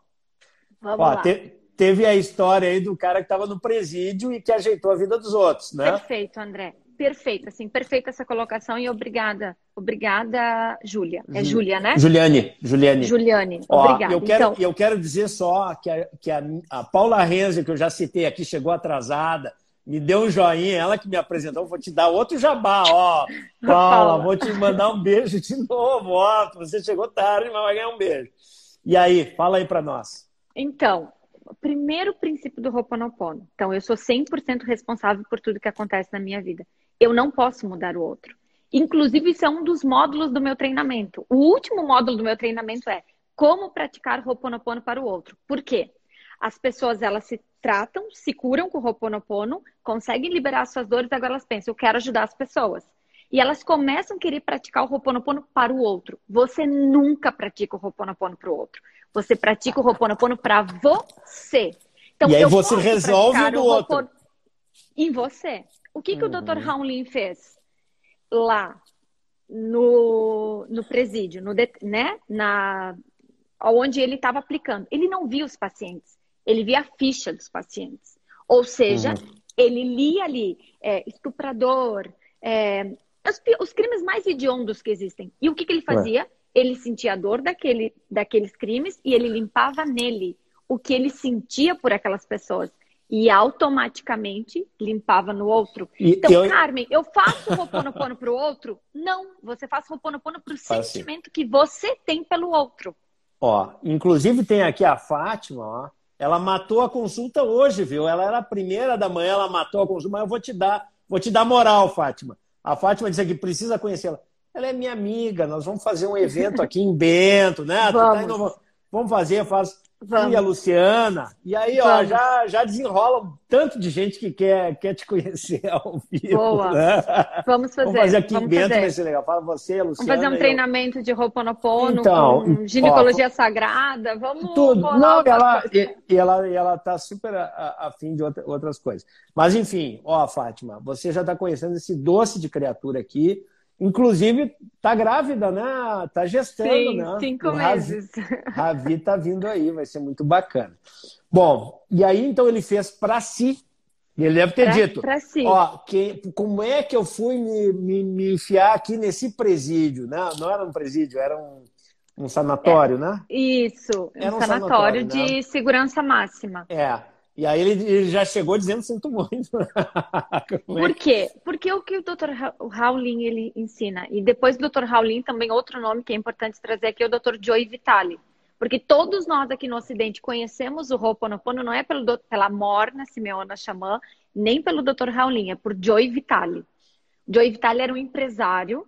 Vamos ó, lá. Te, teve a história aí do cara que estava no presídio e que ajeitou a vida dos outros, né? Perfeito, André. Perfeito, assim, perfeita essa colocação e obrigada. Obrigada, Júlia. É Júlia, né? Juliane. Juliane. Juliane, Ó, obrigada. Eu quero, então... eu quero dizer só que, a, que a, a Paula Renzi, que eu já citei aqui, chegou atrasada, me deu um joinha, ela que me apresentou, vou te dar outro jabá, ó. Paula, vou te mandar um beijo de novo, ó. Você chegou tarde, mas vai ganhar um beijo. E aí, fala aí para nós. Então, o primeiro princípio do Ho'oponopono. Então, eu sou 100% responsável por tudo que acontece na minha vida. Eu não posso mudar o outro. Inclusive, isso é um dos módulos do meu treinamento. O último módulo do meu treinamento é como praticar Ho'oponopono para o outro. Por quê? As pessoas, elas se tratam, se curam com o Ho'oponopono, conseguem liberar suas dores, agora elas pensam, eu quero ajudar as pessoas. E elas começam a querer praticar o Ho'oponopono para o outro. Você nunca pratica o Ho'oponopono para o outro. Você pratica o Ho'oponopono para você. Então, e aí você resolve do outro. Em você. O que, que uhum. o Dr. Raulin fez lá no, no presídio, no, né? Na, onde ele estava aplicando? Ele não via os pacientes, ele via a ficha dos pacientes. Ou seja, uhum. ele lia ali é, estuprador, é, os, os, crimes mais hediondos que existem. E o que, que ele fazia? Ué ele sentia a dor daquele, daqueles crimes e ele limpava nele o que ele sentia por aquelas pessoas. E automaticamente limpava no outro. E então, eu... Carmen, eu faço o Roponopono para o outro? Não, você faz Roponopono para o sentimento que você tem pelo outro. Ó, inclusive tem aqui a Fátima, ó, ela matou a consulta hoje, viu? Ela era a primeira da manhã, ela matou a consulta, mas eu vou te dar, vou te dar moral, Fátima. A Fátima disse que precisa conhecê-la. Ela é minha amiga, nós vamos fazer um evento aqui em Bento, né? Vamos, tá vamos fazer, faz Vamos. E a Luciana. E aí, ó, já, já desenrola um tanto de gente que quer, quer te conhecer ao vivo. Boa. Né? Vamos fazer. Vamos fazer aqui em Bento, vai ser legal. Fala você, a Luciana. Vamos fazer um treinamento eu... de Ho'oponopono então, com ginecologia ó, sagrada. Vamos. Tudo. Não, ela, e, e, ela, e ela tá super afim de outra, outras coisas. Mas, enfim, ó, Fátima, você já está conhecendo esse doce de criatura aqui Inclusive, tá grávida, né? Tá gestando, Sim, né? Cinco O meses. Ravi tá vindo aí, vai ser muito bacana. Bom, e aí então ele fez para si. Ele deve ter Pra- dito: pra si. Ó, que, como é que eu fui me, me, me enfiar aqui nesse presídio? Né? Não era um presídio, era um, um sanatório, né? Isso, Era um um sanatório, sanatório, né? de segurança máxima. É. E aí ele, ele já chegou dizendo sinto muito. É Por quê? Porque o que o Dr. Raulin ele ensina, e depois do Dr. Raulin também outro nome que é importante trazer aqui é o Dr. Joy Vitale. Porque todos nós aqui no Ocidente conhecemos o Ho'oponopono, não é pelo, pela Morna Simeona Xamã, nem pelo Dr. Raulin, é por Joy Vitale. Joy Vitale era um empresário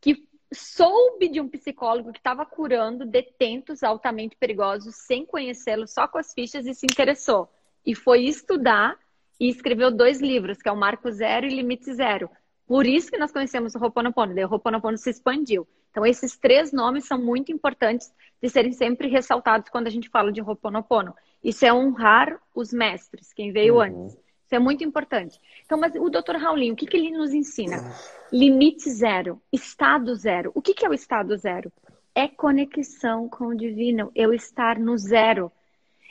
que soube de um psicólogo que estava curando detentos altamente perigosos sem conhecê-lo, só com as fichas e se interessou. E foi estudar e escreveu dois livros, que é o Marco Zero e Limite Zero. Por isso que nós conhecemos o Ho'oponopono, daí o Ho'oponopono se expandiu. Então esses três nomes são muito importantes de serem sempre ressaltados quando a gente fala de Ho'oponopono. Isso é honrar os mestres, quem veio Uhum. antes. Isso é muito importante. Então, mas o Dr. Raulinho, o que, que ele nos ensina? Limite zero, estado zero. O que, que é o estado zero? É conexão com o divino, eu estar no zero.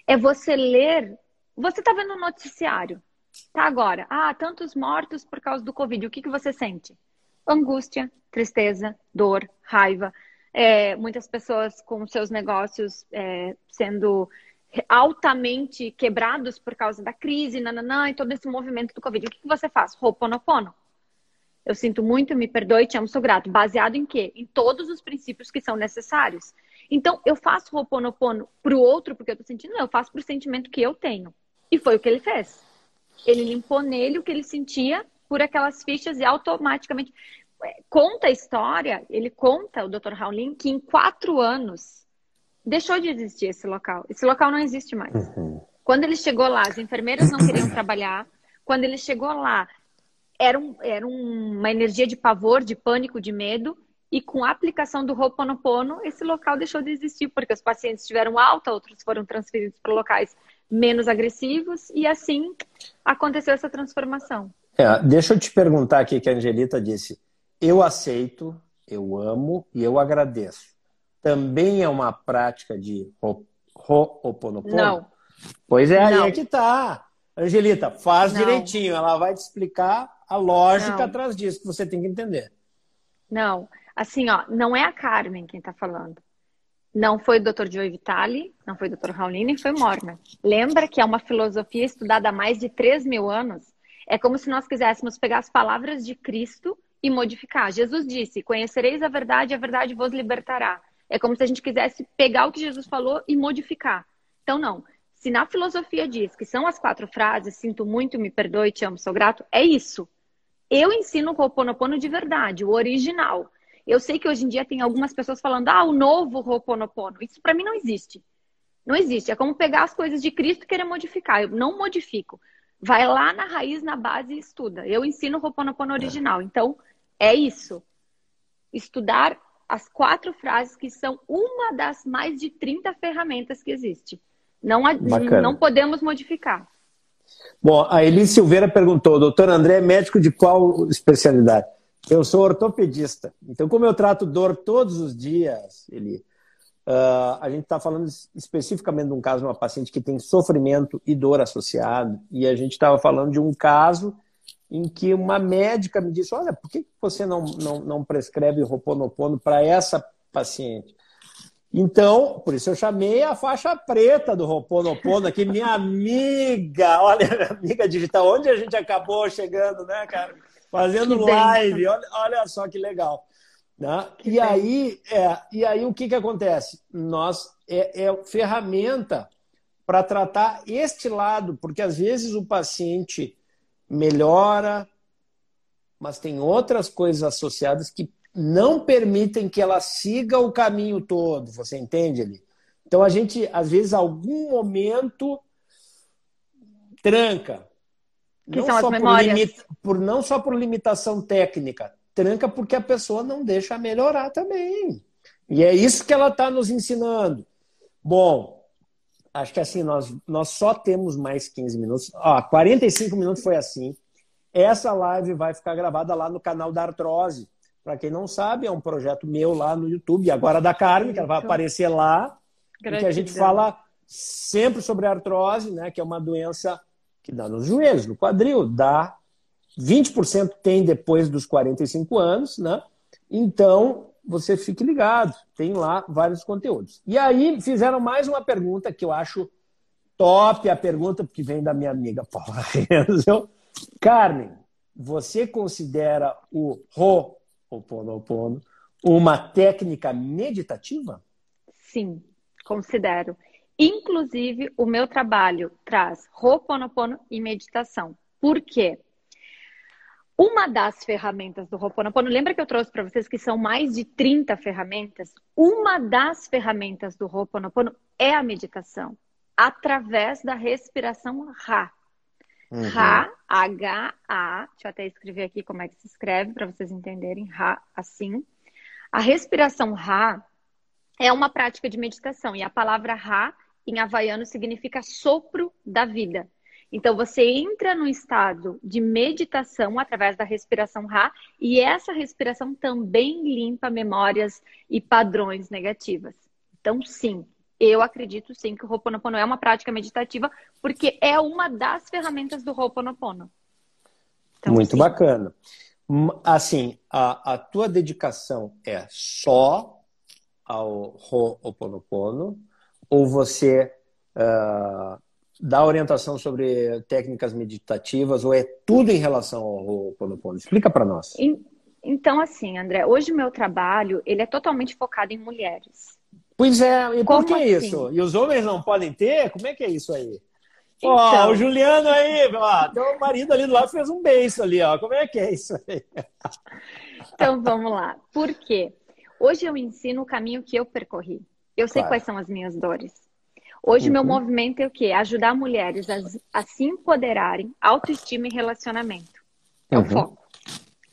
É você ler. Você está vendo o noticiário. Tá agora. Ah, tantos mortos por causa do Covid. O que, que você sente? Angústia, tristeza, dor, raiva. É, muitas pessoas com seus negócios é, sendo altamente quebrados por causa da crise, nananã, e todo esse movimento do Covid. O que, que você faz? Ho'oponopono. Eu sinto muito, me perdoe, te amo, sou grato. Baseado em quê? Em todos os princípios que são necessários. Então, eu faço Ho'oponopono pro outro porque eu tô sentindo? Não, eu faço pro sentimento que eu tenho. E foi o que ele fez. Ele limpou nele o que ele sentia por aquelas fichas e automaticamente... Conta a história, ele conta, o Dr. Raulin, que em quatro anos deixou de existir esse local. Esse local não existe mais. Quando ele chegou lá, as enfermeiras não queriam trabalhar. Quando ele chegou lá, era, um, era uma energia de pavor, de pânico, de medo. E com a aplicação do Ho'oponopono, esse local deixou de existir, porque os pacientes tiveram alta, outros foram transferidos para locais menos agressivos, e assim aconteceu essa transformação. É, deixa eu te perguntar aqui que a Angelita disse. Eu aceito, eu amo e eu agradeço. Também é uma prática de Ho'oponopono? Não. Pois é, aí Não. é que tá. Angelita, faz Não. direitinho. Ela vai te explicar a lógica Não. atrás disso, que você tem que entender. Não, assim, ó, não é a Carmen quem tá falando. Não foi o Dr. Joe Vitale, não foi o Dr. Raulini, foi Morna. Lembra que é uma filosofia estudada há mais de 3 mil anos? É como se nós quiséssemos pegar as palavras de Cristo e modificar. Jesus disse: Conhecereis a verdade, a verdade vos libertará. É como se a gente quisesse pegar o que Jesus falou e modificar. Então, não. Se na filosofia diz que são as quatro frases, sinto muito, me perdoe, te amo, sou grato, é isso. Eu ensino o Ho'oponopono de verdade, o original. Eu sei que hoje em dia tem algumas pessoas falando, ah, o novo Ho'oponopono. Isso para mim não existe. Não existe. É como pegar as coisas de Cristo e querer modificar. Eu não modifico. Vai lá na raiz, na base e estuda. Eu ensino o Ho'oponopono original. Então, é isso. Estudar as quatro frases que são uma das mais de 30 ferramentas que existe. Não, Bacana. não podemos modificar. Bom, a Eli Silveira perguntou: doutor André é médico de qual especialidade? Eu sou ortopedista. Então, como eu trato dor todos os dias, Eli, uh, a gente está falando especificamente de um caso de uma paciente que tem sofrimento e dor associado. E a gente estava falando de um caso em que uma médica me disse: Olha, por que você não, não, não prescreve Roponopono para essa paciente? Então, por isso eu chamei a faixa preta do Roponopono aqui, minha amiga, olha, amiga digital, onde a gente acabou chegando, né, cara? Fazendo Que live, olha, olha só que legal. Né? Que E, bem. aí, é, e aí o que, que acontece? Nós é, é ferramenta para tratar este lado, porque às vezes o paciente melhora, mas tem outras coisas associadas que não permitem que ela siga o caminho todo, você entende ali? Então a gente, às vezes, algum momento tranca. Não só por, limita- por- não só por limitação técnica, tranca porque a pessoa não deixa melhorar também. E é isso que ela está nos ensinando. Bom, acho que assim, nós, nós só temos mais 15 minutos. Ó, 45 minutos foi assim. Essa live vai ficar gravada lá no canal da Artrose, para quem não sabe, é um projeto meu lá no YouTube, agora da Carmen, que ela vai aparecer lá, que a gente fala sempre sobre artrose, né, que é uma doença que dá nos joelhos, no quadril, dá 20% tem depois dos 45 anos, né? Então, você fique ligado, tem lá vários conteúdos. E aí fizeram mais uma pergunta que eu acho top, a pergunta que vem da minha amiga Paula Renzo. Carmen, você considera o Ho'oponopono uma técnica meditativa? Sim, considero. Inclusive, o meu trabalho traz Ho'oponopono e meditação. Por quê? Uma das ferramentas do Ho'oponopono, lembra que eu trouxe para vocês que são mais de 30 ferramentas? Uma das ferramentas do Ho'oponopono é a meditação, através da respiração Ra. Uhum. Ra, H-A, deixa eu até escrever aqui como é que se escreve para vocês entenderem, Ra, assim. A respiração Ra é uma prática de meditação e a palavra Ra em havaiano significa sopro da vida. Então, você entra no estado de meditação através da respiração Ra, e essa respiração também limpa memórias e padrões negativas. Então, sim, eu acredito sim que o Ho'oponopono é uma prática meditativa, porque é uma das ferramentas do Ho'oponopono. Então, Muito sim. bacana. Hum, assim, a, a tua dedicação é só ao Ho'oponopono ou você uh, dá orientação sobre técnicas meditativas ou é tudo em relação ao Ho'oponopono? Explica para nós. Então, assim, André, hoje o meu trabalho ele é totalmente focado em mulheres. Pois é, e Como por que assim? isso? E os homens não podem ter? Como é que é isso aí? Então... Ó, o Juliano aí, ó, teu marido ali do lado fez um beijo ali, ó. Como é que é isso aí? Então vamos lá. Por quê? Hoje eu ensino o caminho que eu percorri. Eu sei claro. quais são as minhas dores. Hoje, uhum. meu movimento é o quê? Ajudar mulheres a, a se empoderarem, autoestima e relacionamento. É uhum. o foco.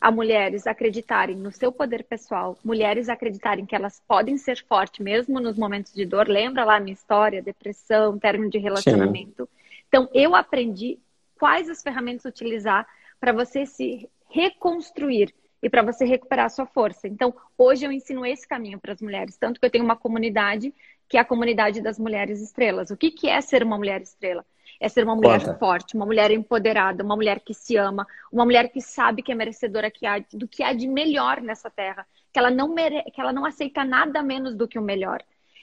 A mulheres acreditarem no seu poder pessoal, mulheres acreditarem que elas podem ser fortes mesmo nos momentos de dor. Lembra lá a minha história, depressão, término de relacionamento. Sim. Então, eu aprendi quais as ferramentas utilizar para você se reconstruir e para você recuperar a sua força. Então, hoje eu ensino esse caminho para as mulheres, tanto que eu tenho uma comunidade que é a comunidade das mulheres estrelas. O que, que é ser uma mulher estrela? É ser uma mulher Conta. forte, uma mulher empoderada, uma mulher que se ama, uma mulher que sabe que é merecedora do que há de melhor nessa terra, que ela não mere... que ela não aceita nada menos do que o melhor.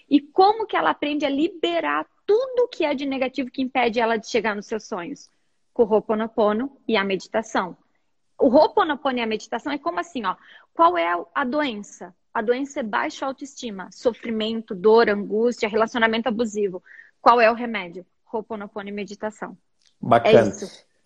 E como que ela aprende a liberar tudo que é de negativo que impede ela de chegar nos seus sonhos? Com o Ho'oponopono e a meditação. O Ho'oponopono e a meditação é como assim, ó. Qual é a doença? A doença é baixa autoestima, sofrimento, dor, angústia, relacionamento abusivo. Qual é o remédio? Ho'oponopono e meditação. Bacana.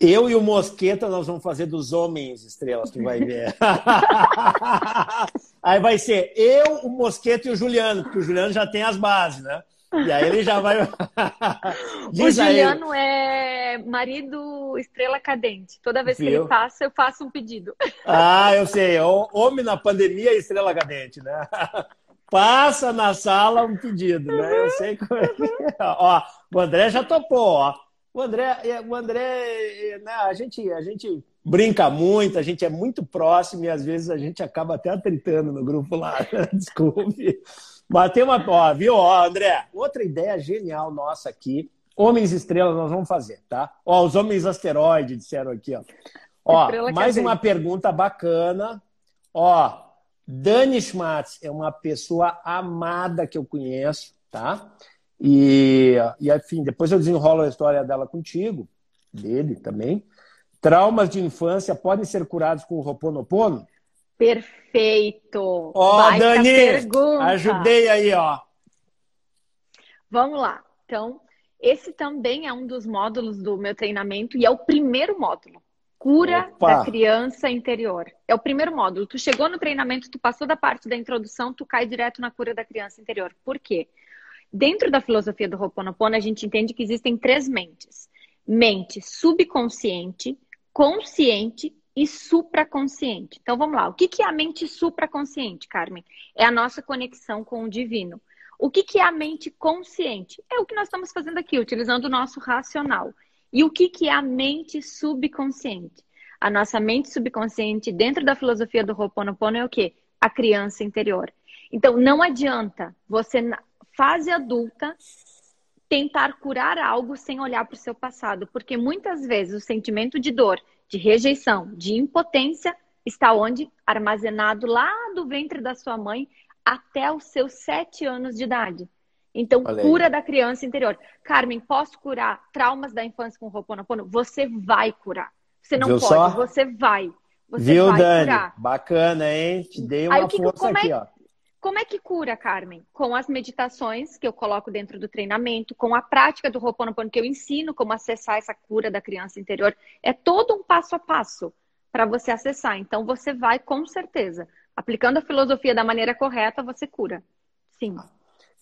É eu e o Mosqueta nós vamos fazer dos homens estrelas, tu vai ver. Aí vai ser eu, o Mosqueta e o Juliano, porque o Juliano já tem as bases, né? E aí ele já vai. o Juliano é marido estrela cadente. Toda vez Viu? que ele passa, eu faço um pedido. Ah, eu sei. Homem na pandemia estrela cadente, né? Passa na sala um pedido, né? Eu sei como é que é. Ó, o André já topou, ó. O André, é, o André, é, né, a gente, a gente brinca muito, a gente é muito próximo e às vezes a gente acaba até atritando no grupo lá. Desculpe. Mas tem uma, ó, viu, ó, André, outra ideia genial nossa aqui. Homens estrelas nós vamos fazer, tá? Ó, os homens asteroide disseram aqui, ó. Ó, mais uma pergunta bacana. Ó, Dani Schmatz é uma pessoa amada que eu conheço, tá? E, e enfim, depois eu desenrolo a história dela contigo, dele também. Traumas de infância podem ser curados com o Roponopono? Perfeito. Ó, oh, Dani, pergunta. ajudei aí, ó. Vamos lá. Então, esse também é um dos módulos do meu treinamento e é o primeiro módulo. Cura Opa. da criança interior. É o primeiro módulo. Tu chegou no treinamento, tu passou da parte da introdução, tu cai direto na cura da criança interior. Por quê? Dentro da filosofia do Ho'oponopono, a gente entende que existem três mentes: mente subconsciente, consciente e supraconsciente. Então vamos lá. O que, que é a mente supraconsciente, Carmen? É a nossa conexão com o divino. O que, que é a mente consciente? É o que nós estamos fazendo aqui, utilizando o nosso racional. E o que, que é a mente subconsciente? A nossa mente subconsciente, dentro da filosofia do Ho'oponopono, é o quê? A criança interior. Então, não adianta você, na fase adulta, tentar curar algo sem olhar para o seu passado, porque muitas vezes o sentimento de dor, de rejeição, de impotência está onde? Armazenado lá do ventre da sua mãe até os seus sete anos de idade. Então, cura da criança interior. Carmen, posso curar traumas da infância com Roponopono? Você vai curar. Você não Viu pode, só? você vai. Você Viu, vai Dani? Curar. Bacana, hein? Te dei uma Aí, força que, aqui, é, ó. Como é que cura, Carmen? Com as meditações que eu coloco dentro do treinamento, com a prática do Ho'oponopono que eu ensino como acessar essa cura da criança interior. É todo um passo a passo para você acessar. Então você vai com certeza, aplicando a filosofia da maneira correta, você cura. Sim.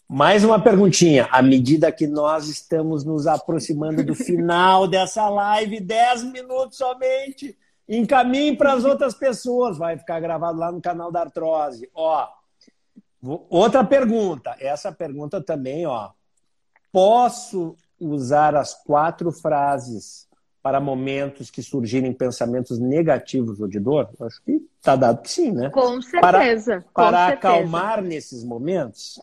Mais uma perguntinha. À medida que nós estamos nos aproximando do final dessa live, 10 minutos somente, encaminhe para as outras pessoas. Vai ficar gravado lá no canal da Artrose. Ó, Outra pergunta. Essa pergunta também, ó. Posso usar as quatro frases para momentos que surgirem pensamentos negativos ou de dor? Acho que está dado que sim, né? Com certeza. Para, para com acalmar nesses momentos?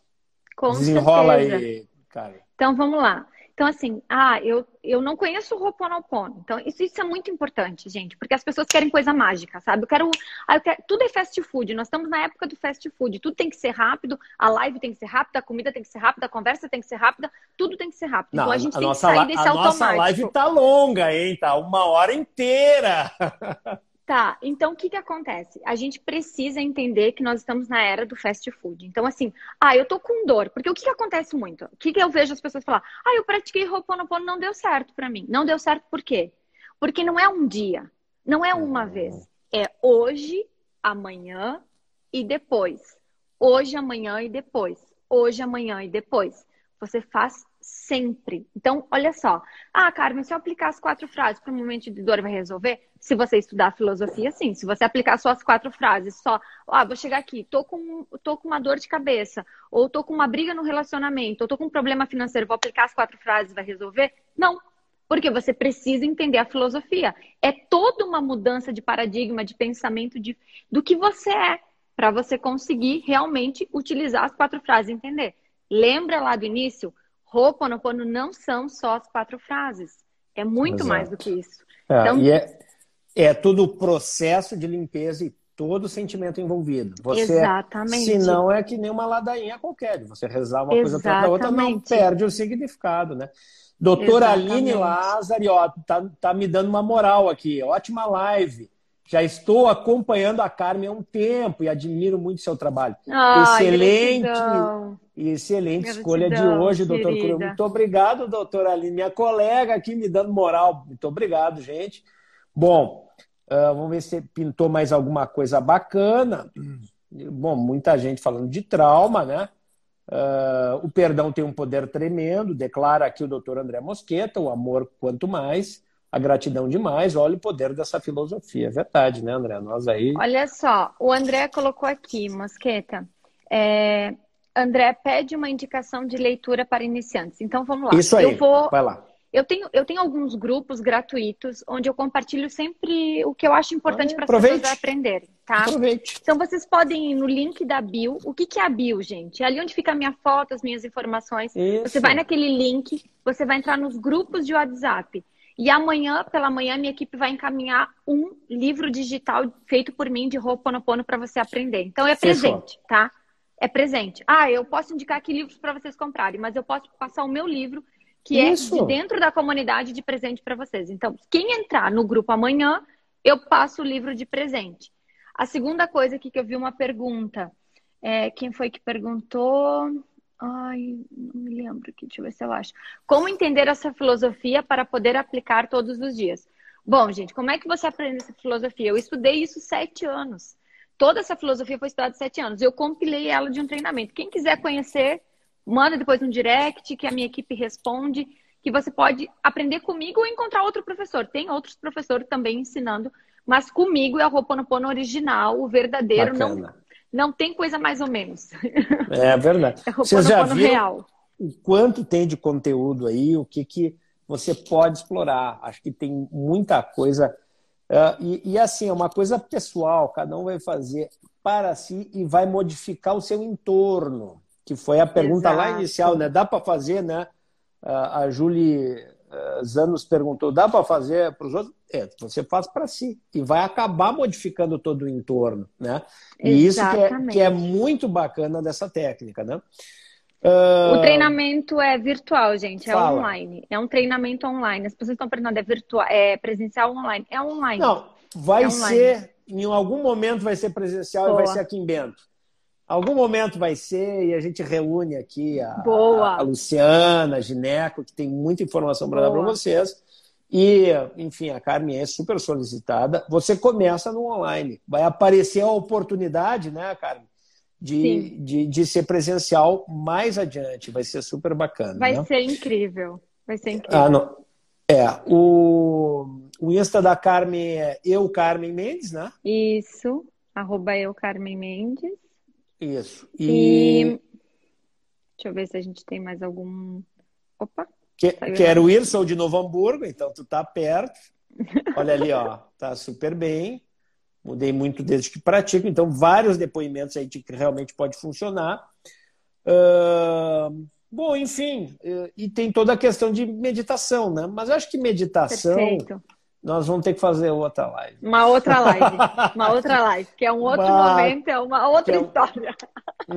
Com Desenrola certeza. aí, cara. Então vamos lá. Então, assim, ah, eu, eu não conheço o Roponopono. Então, isso, isso é muito importante, gente, porque as pessoas querem coisa mágica, sabe? Eu quero, ah, eu quero. Tudo é fast food. Nós estamos na época do fast food. Tudo tem que ser rápido, a live tem que ser rápida, a comida tem que ser rápida, a conversa tem que ser rápida, tudo tem que ser rápido. Não, então, a gente a tem que sair desse a automático. A nossa live tá longa, hein? Tá uma hora inteira. Tá, então o que que acontece? A gente precisa entender que nós estamos na era do fast food. Então, assim, ah, eu tô com dor. Porque o que que acontece muito? O que que eu vejo as pessoas falar? Ah, eu pratiquei Ho'oponopono, não deu certo para mim. Não deu certo por quê? Porque não é um dia, não é uma vez. É hoje, amanhã e depois. Hoje, amanhã e depois. Hoje, amanhã e depois. Você faz sempre. Então, olha só. Ah, Carmen, se eu aplicar as quatro frases para um momento de dor vai resolver? Se você estudar filosofia, sim. Se você aplicar só as quatro frases, só, ah, vou chegar aqui, tô com, tô com uma dor de cabeça, ou tô com uma briga no relacionamento, ou tô com um problema financeiro, vou aplicar as quatro frases vai resolver? Não. Porque você precisa entender a filosofia. É toda uma mudança de paradigma, de pensamento de, do que você é, para você conseguir realmente utilizar as quatro frases e entender. Lembra lá do início? Ho'oponopono não são só as quatro frases. É muito Exato. mais do que isso. É, então, é, é todo o processo de limpeza e todo o sentimento envolvido. Você, Exatamente. Se não é que nem uma ladainha qualquer. Você rezar uma Exatamente. coisa para outra, não perde o significado, né? Doutora Aline Lázari, ó, tá, tá me dando uma moral aqui. Ótima live. Já estou acompanhando a Carmen há um tempo e admiro muito seu trabalho. excelente, gratidão. Excelente gratidão, escolha de hoje, doutor Curu. Muito obrigado, doutora Aline, minha colega aqui me dando moral. Muito obrigado, gente. Bom, uh, vamos ver se pintou mais alguma coisa bacana. Bom, muita gente falando de trauma, né? Uh, o perdão tem um poder tremendo, declara aqui o doutor André Mosqueta, o amor quanto mais a gratidão demais. Olha o poder dessa filosofia. É verdade, né, André? Nós aí. Olha só, o André colocou aqui, Mosqueta. É... André pede uma indicação de leitura para iniciantes. Então vamos lá. Isso aí. Eu vou... Vai lá. Eu tenho, eu tenho alguns grupos gratuitos onde eu compartilho sempre o que eu acho importante para as pessoas aprenderem, tá? Aproveite. Então vocês podem ir no link da bio. O que, que é a bio, gente? É ali onde fica a minha foto, as minhas informações. Isso. Você vai naquele link, você vai entrar nos grupos de WhatsApp. E amanhã, pela manhã, minha equipe vai encaminhar um livro digital feito por mim de Ho'oponopono para você aprender. Então é presente, Fechou. tá? É presente. Ah, eu posso indicar aqui livros para vocês comprarem, mas eu posso passar o meu livro, que Isso. é de dentro da comunidade de presente para vocês. Então, quem entrar no grupo amanhã, eu passo o livro de presente. A segunda coisa aqui que eu vi uma pergunta. É, quem foi que perguntou? Ai, não me lembro aqui, deixa eu ver se eu acho. Como entender essa filosofia para poder aplicar todos os dias? Bom, gente, como é que você aprende essa filosofia? Eu estudei isso sete anos. Toda essa filosofia foi estudada sete anos. Eu compilei ela de um treinamento. Quem quiser conhecer, manda depois um direct que a minha equipe responde, que você pode aprender comigo ou encontrar outro professor. Tem outros professores também ensinando, mas comigo é o Ho'oponopono original, o verdadeiro, Bacana. não não tem coisa mais ou menos. É verdade. É Vocês já viram real. o quanto tem de conteúdo aí, o que, que você pode explorar. Acho que tem muita coisa Uh, e, e, assim, é uma coisa pessoal, cada um vai fazer para si e vai modificar o seu entorno, que foi a pergunta Exato. lá inicial, né? Dá para fazer, né? Uh, a Julie uh, Zanos perguntou, dá para fazer para os outros? É, você faz para si e vai acabar modificando todo o entorno, né? E Exatamente. isso que é, que é muito bacana dessa técnica, né? Uh... O treinamento é virtual, gente, é Fala. online. É um treinamento online. As pessoas estão perguntando, é virtual, é presencial ou online? É online. Não, vai é ser, em algum momento vai ser presencial Boa. e vai ser aqui em Bento. Algum momento vai ser e a gente reúne aqui a, a, a Luciana, a Gineco, que tem muita informação para dar para vocês. E, enfim, a Carmen é super solicitada. Você começa no online. Vai aparecer a oportunidade, né, Carmen? De, de, de, ser presencial mais adiante. Vai ser super bacana. Vai né? ser incrível. Vai ser incrível. Ah, não. É, o, o Insta da Carmen é eu, Carmen Mendes, né? Isso, arroba eu, Carmen Mendes. Isso. E... e... Deixa eu ver se a gente tem mais algum. Opa! Que, que era o Wilson de Novo Hamburgo, então tu tá perto. Olha ali, ó, tá super bem mudei muito desde que pratico, então vários depoimentos aí de que realmente pode funcionar. Uh, bom, enfim, uh, e tem toda a questão de meditação, né? Mas eu acho que meditação Perfeito. nós vamos ter que fazer outra live. Uma outra live, uma outra live, que é um outro uma... momento, é uma outra é história.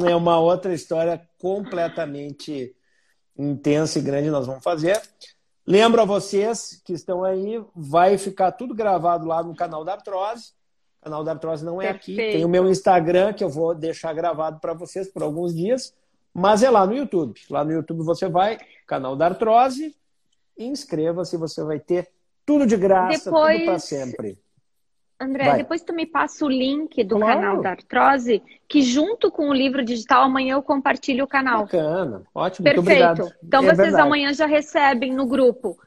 É uma outra história completamente intensa e grande nós vamos fazer. Lembro a vocês que estão aí, vai ficar tudo gravado lá no canal da Artrose canal da Artrose não é Perfeito. aqui. Tem o meu Instagram, que eu vou deixar gravado para vocês por alguns dias, mas é lá no YouTube. Lá no YouTube você vai, canal da Artrose, inscreva-se, você vai ter tudo de graça, depois... tudo para sempre. André, vai. depois tu me passa o link do claro. canal da Artrose, que junto com o livro digital, amanhã eu compartilho o canal. Bacana, ótimo, Perfeito. Então é vocês verdade. amanhã já recebem no grupo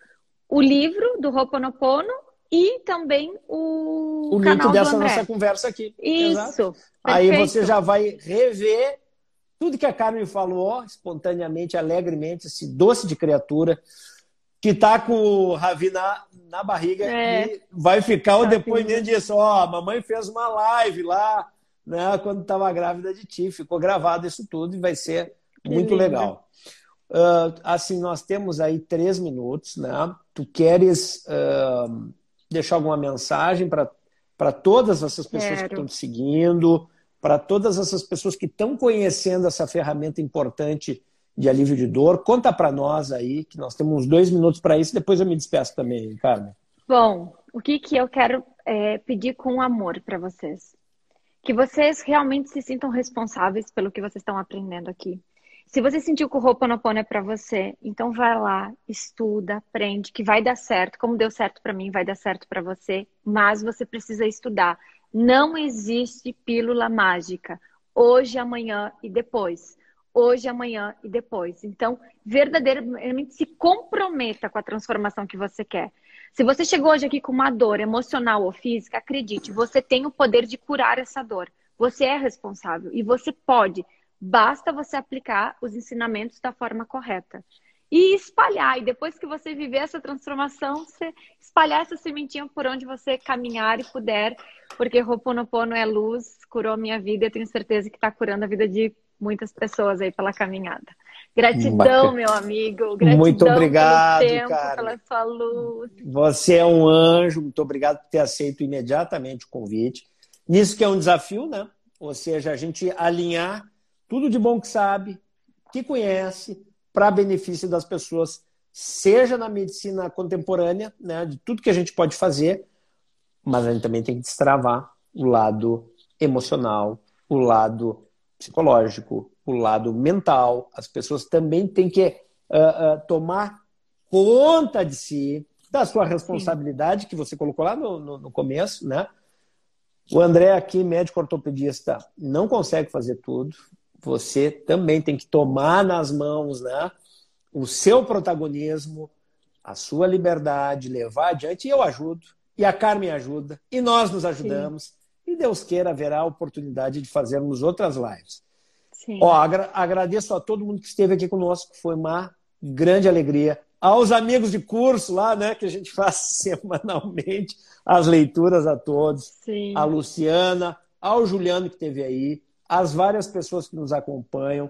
o livro do Roponopono e também o, o link dessa nossa conversa aqui. Isso. Aí você já vai rever tudo que a Carmen falou espontaneamente, alegremente, esse doce de criatura que tá com o Ravi na, na barriga é. e vai ficar o tá depoimento disso. Ó, oh, a mamãe fez uma live lá, né, quando estava grávida de ti, ficou gravado isso tudo e vai ser que muito lindo. legal. Uh, assim, nós temos aí três minutos, né? Tu queres uh, deixar alguma mensagem para todas essas pessoas Quero. que estão te seguindo, para todas essas pessoas que estão conhecendo essa ferramenta importante de alívio de dor. Conta para nós aí, que nós temos uns dois minutos para isso, depois eu me despeço também, Carmen. Bom, o que, que eu quero é, pedir com amor para vocês? Que vocês realmente se sintam responsáveis pelo que vocês estão aprendendo aqui. Se você sentiu que o Ho'oponopono é para você, então vai lá, estuda, aprende, que vai dar certo. Como deu certo para mim, vai dar certo para você, mas você precisa estudar. Não existe pílula mágica. Hoje, amanhã e depois. Hoje, amanhã e depois. Então, verdadeiramente se comprometa com a transformação que você quer. Se você chegou hoje aqui com uma dor emocional ou física, acredite, você tem o poder de curar essa dor. Você é responsável e você pode Basta você aplicar os ensinamentos da forma correta. E espalhar. E depois que você viver essa transformação, você espalhar essa sementinha por onde você caminhar e puder. Porque Ho'oponopono é luz, curou minha vida. Eu tenho certeza que está curando a vida de muitas pessoas aí pela caminhada. Gratidão, meu amigo. Gratidão muito obrigado, pelo tempo, cara. pela sua luz. Você é um anjo. Muito obrigado por ter aceito imediatamente o convite. Nisso que é um desafio, né? Ou seja, a gente alinhar tudo de bom que sabe, que conhece, para benefício das pessoas, seja na medicina contemporânea, né, de tudo que a gente pode fazer, mas a gente também tem que destravar o lado emocional, o lado psicológico, o lado mental. As pessoas também têm que uh, uh, tomar conta de si, da sua responsabilidade, Sim. que você colocou lá no, no, no começo, né? O André aqui, médico ortopedista, não consegue fazer tudo você também tem que tomar nas mãos né, o seu protagonismo, a sua liberdade, levar adiante. E eu ajudo, e a Carmen ajuda, e nós nos ajudamos. Sim. E Deus queira, haverá a oportunidade de fazermos outras lives. Sim. Ó, agra agradeço a todo mundo que esteve aqui conosco, foi uma grande alegria aos amigos de curso lá, né, que a gente faz semanalmente as leituras a todos, Sim. a Luciana, ao Juliano que teve aí, as várias pessoas que nos acompanham,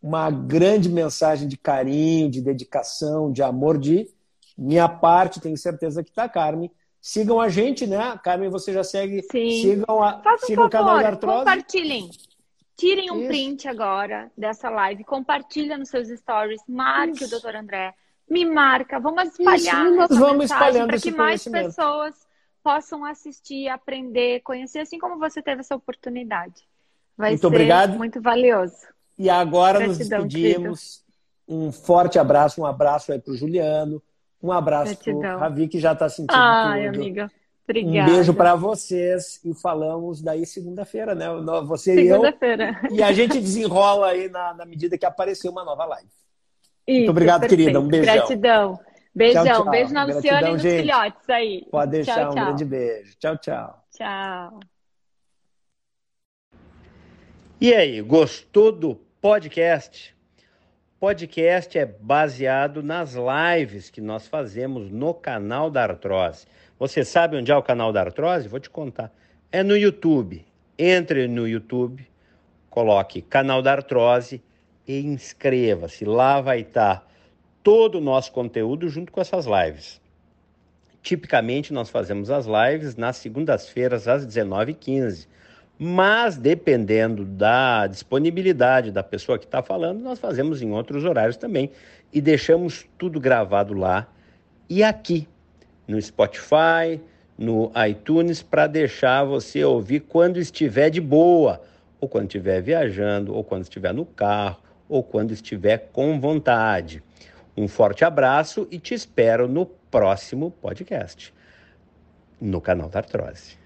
uma grande mensagem de carinho, de dedicação, de amor, de minha parte, tenho certeza que tá, Carmen. Sigam a gente, né? Carmen, você já segue. Sim. Sigam, a, Faça um sigam o canal favor, da Artrose. compartilhem. Tirem um Isso. print agora dessa live, compartilha nos seus stories, marque Isso. o Dr. André, me marca, vamos espalhar Isso, nós vamos espalhando para que mais pessoas possam assistir, aprender, conhecer, assim como você teve essa oportunidade. Vai Muito ser obrigado. muito valioso. E agora nos Gratidão, despedimos. Um forte abraço, um abraço aí para o Juliano, um abraço para o. Ravi, que já está sentindo Ai, tudo. amiga, Um obrigada. beijo para vocês e falamos daí segunda-feira, né? Você e eu. Segunda-feira. E a gente desenrola aí na, na medida que aparecer uma nova live. Isso, obrigado, perfeito. querida. Um beijão. Gratidão. Beijão. Tchau, tchau. Beijo na Luciana Gratidão, e nos gente. filhotes aí. Pode deixar Tchau, um grande beijo. Tchau, tchau. Tchau. E aí, gostou do podcast? Podcast é baseado nas lives que nós fazemos no canal da Artrose. Você sabe onde é o canal da Artrose? Vou te contar. É no YouTube. Entre no YouTube, coloque canal da Artrose e inscreva-se. Lá vai estar todo o nosso conteúdo junto com essas lives. Tipicamente, nós fazemos as lives nas segundas-feiras às 19h15. Mas, dependendo da disponibilidade da pessoa que está falando, nós fazemos em outros horários também. E deixamos tudo gravado lá e aqui, no Spotify, no iTunes, para deixar você ouvir quando estiver de boa, ou quando estiver viajando, ou quando estiver no carro, ou quando estiver com vontade. Um forte abraço e te espero no próximo podcast, no canal da Artrose.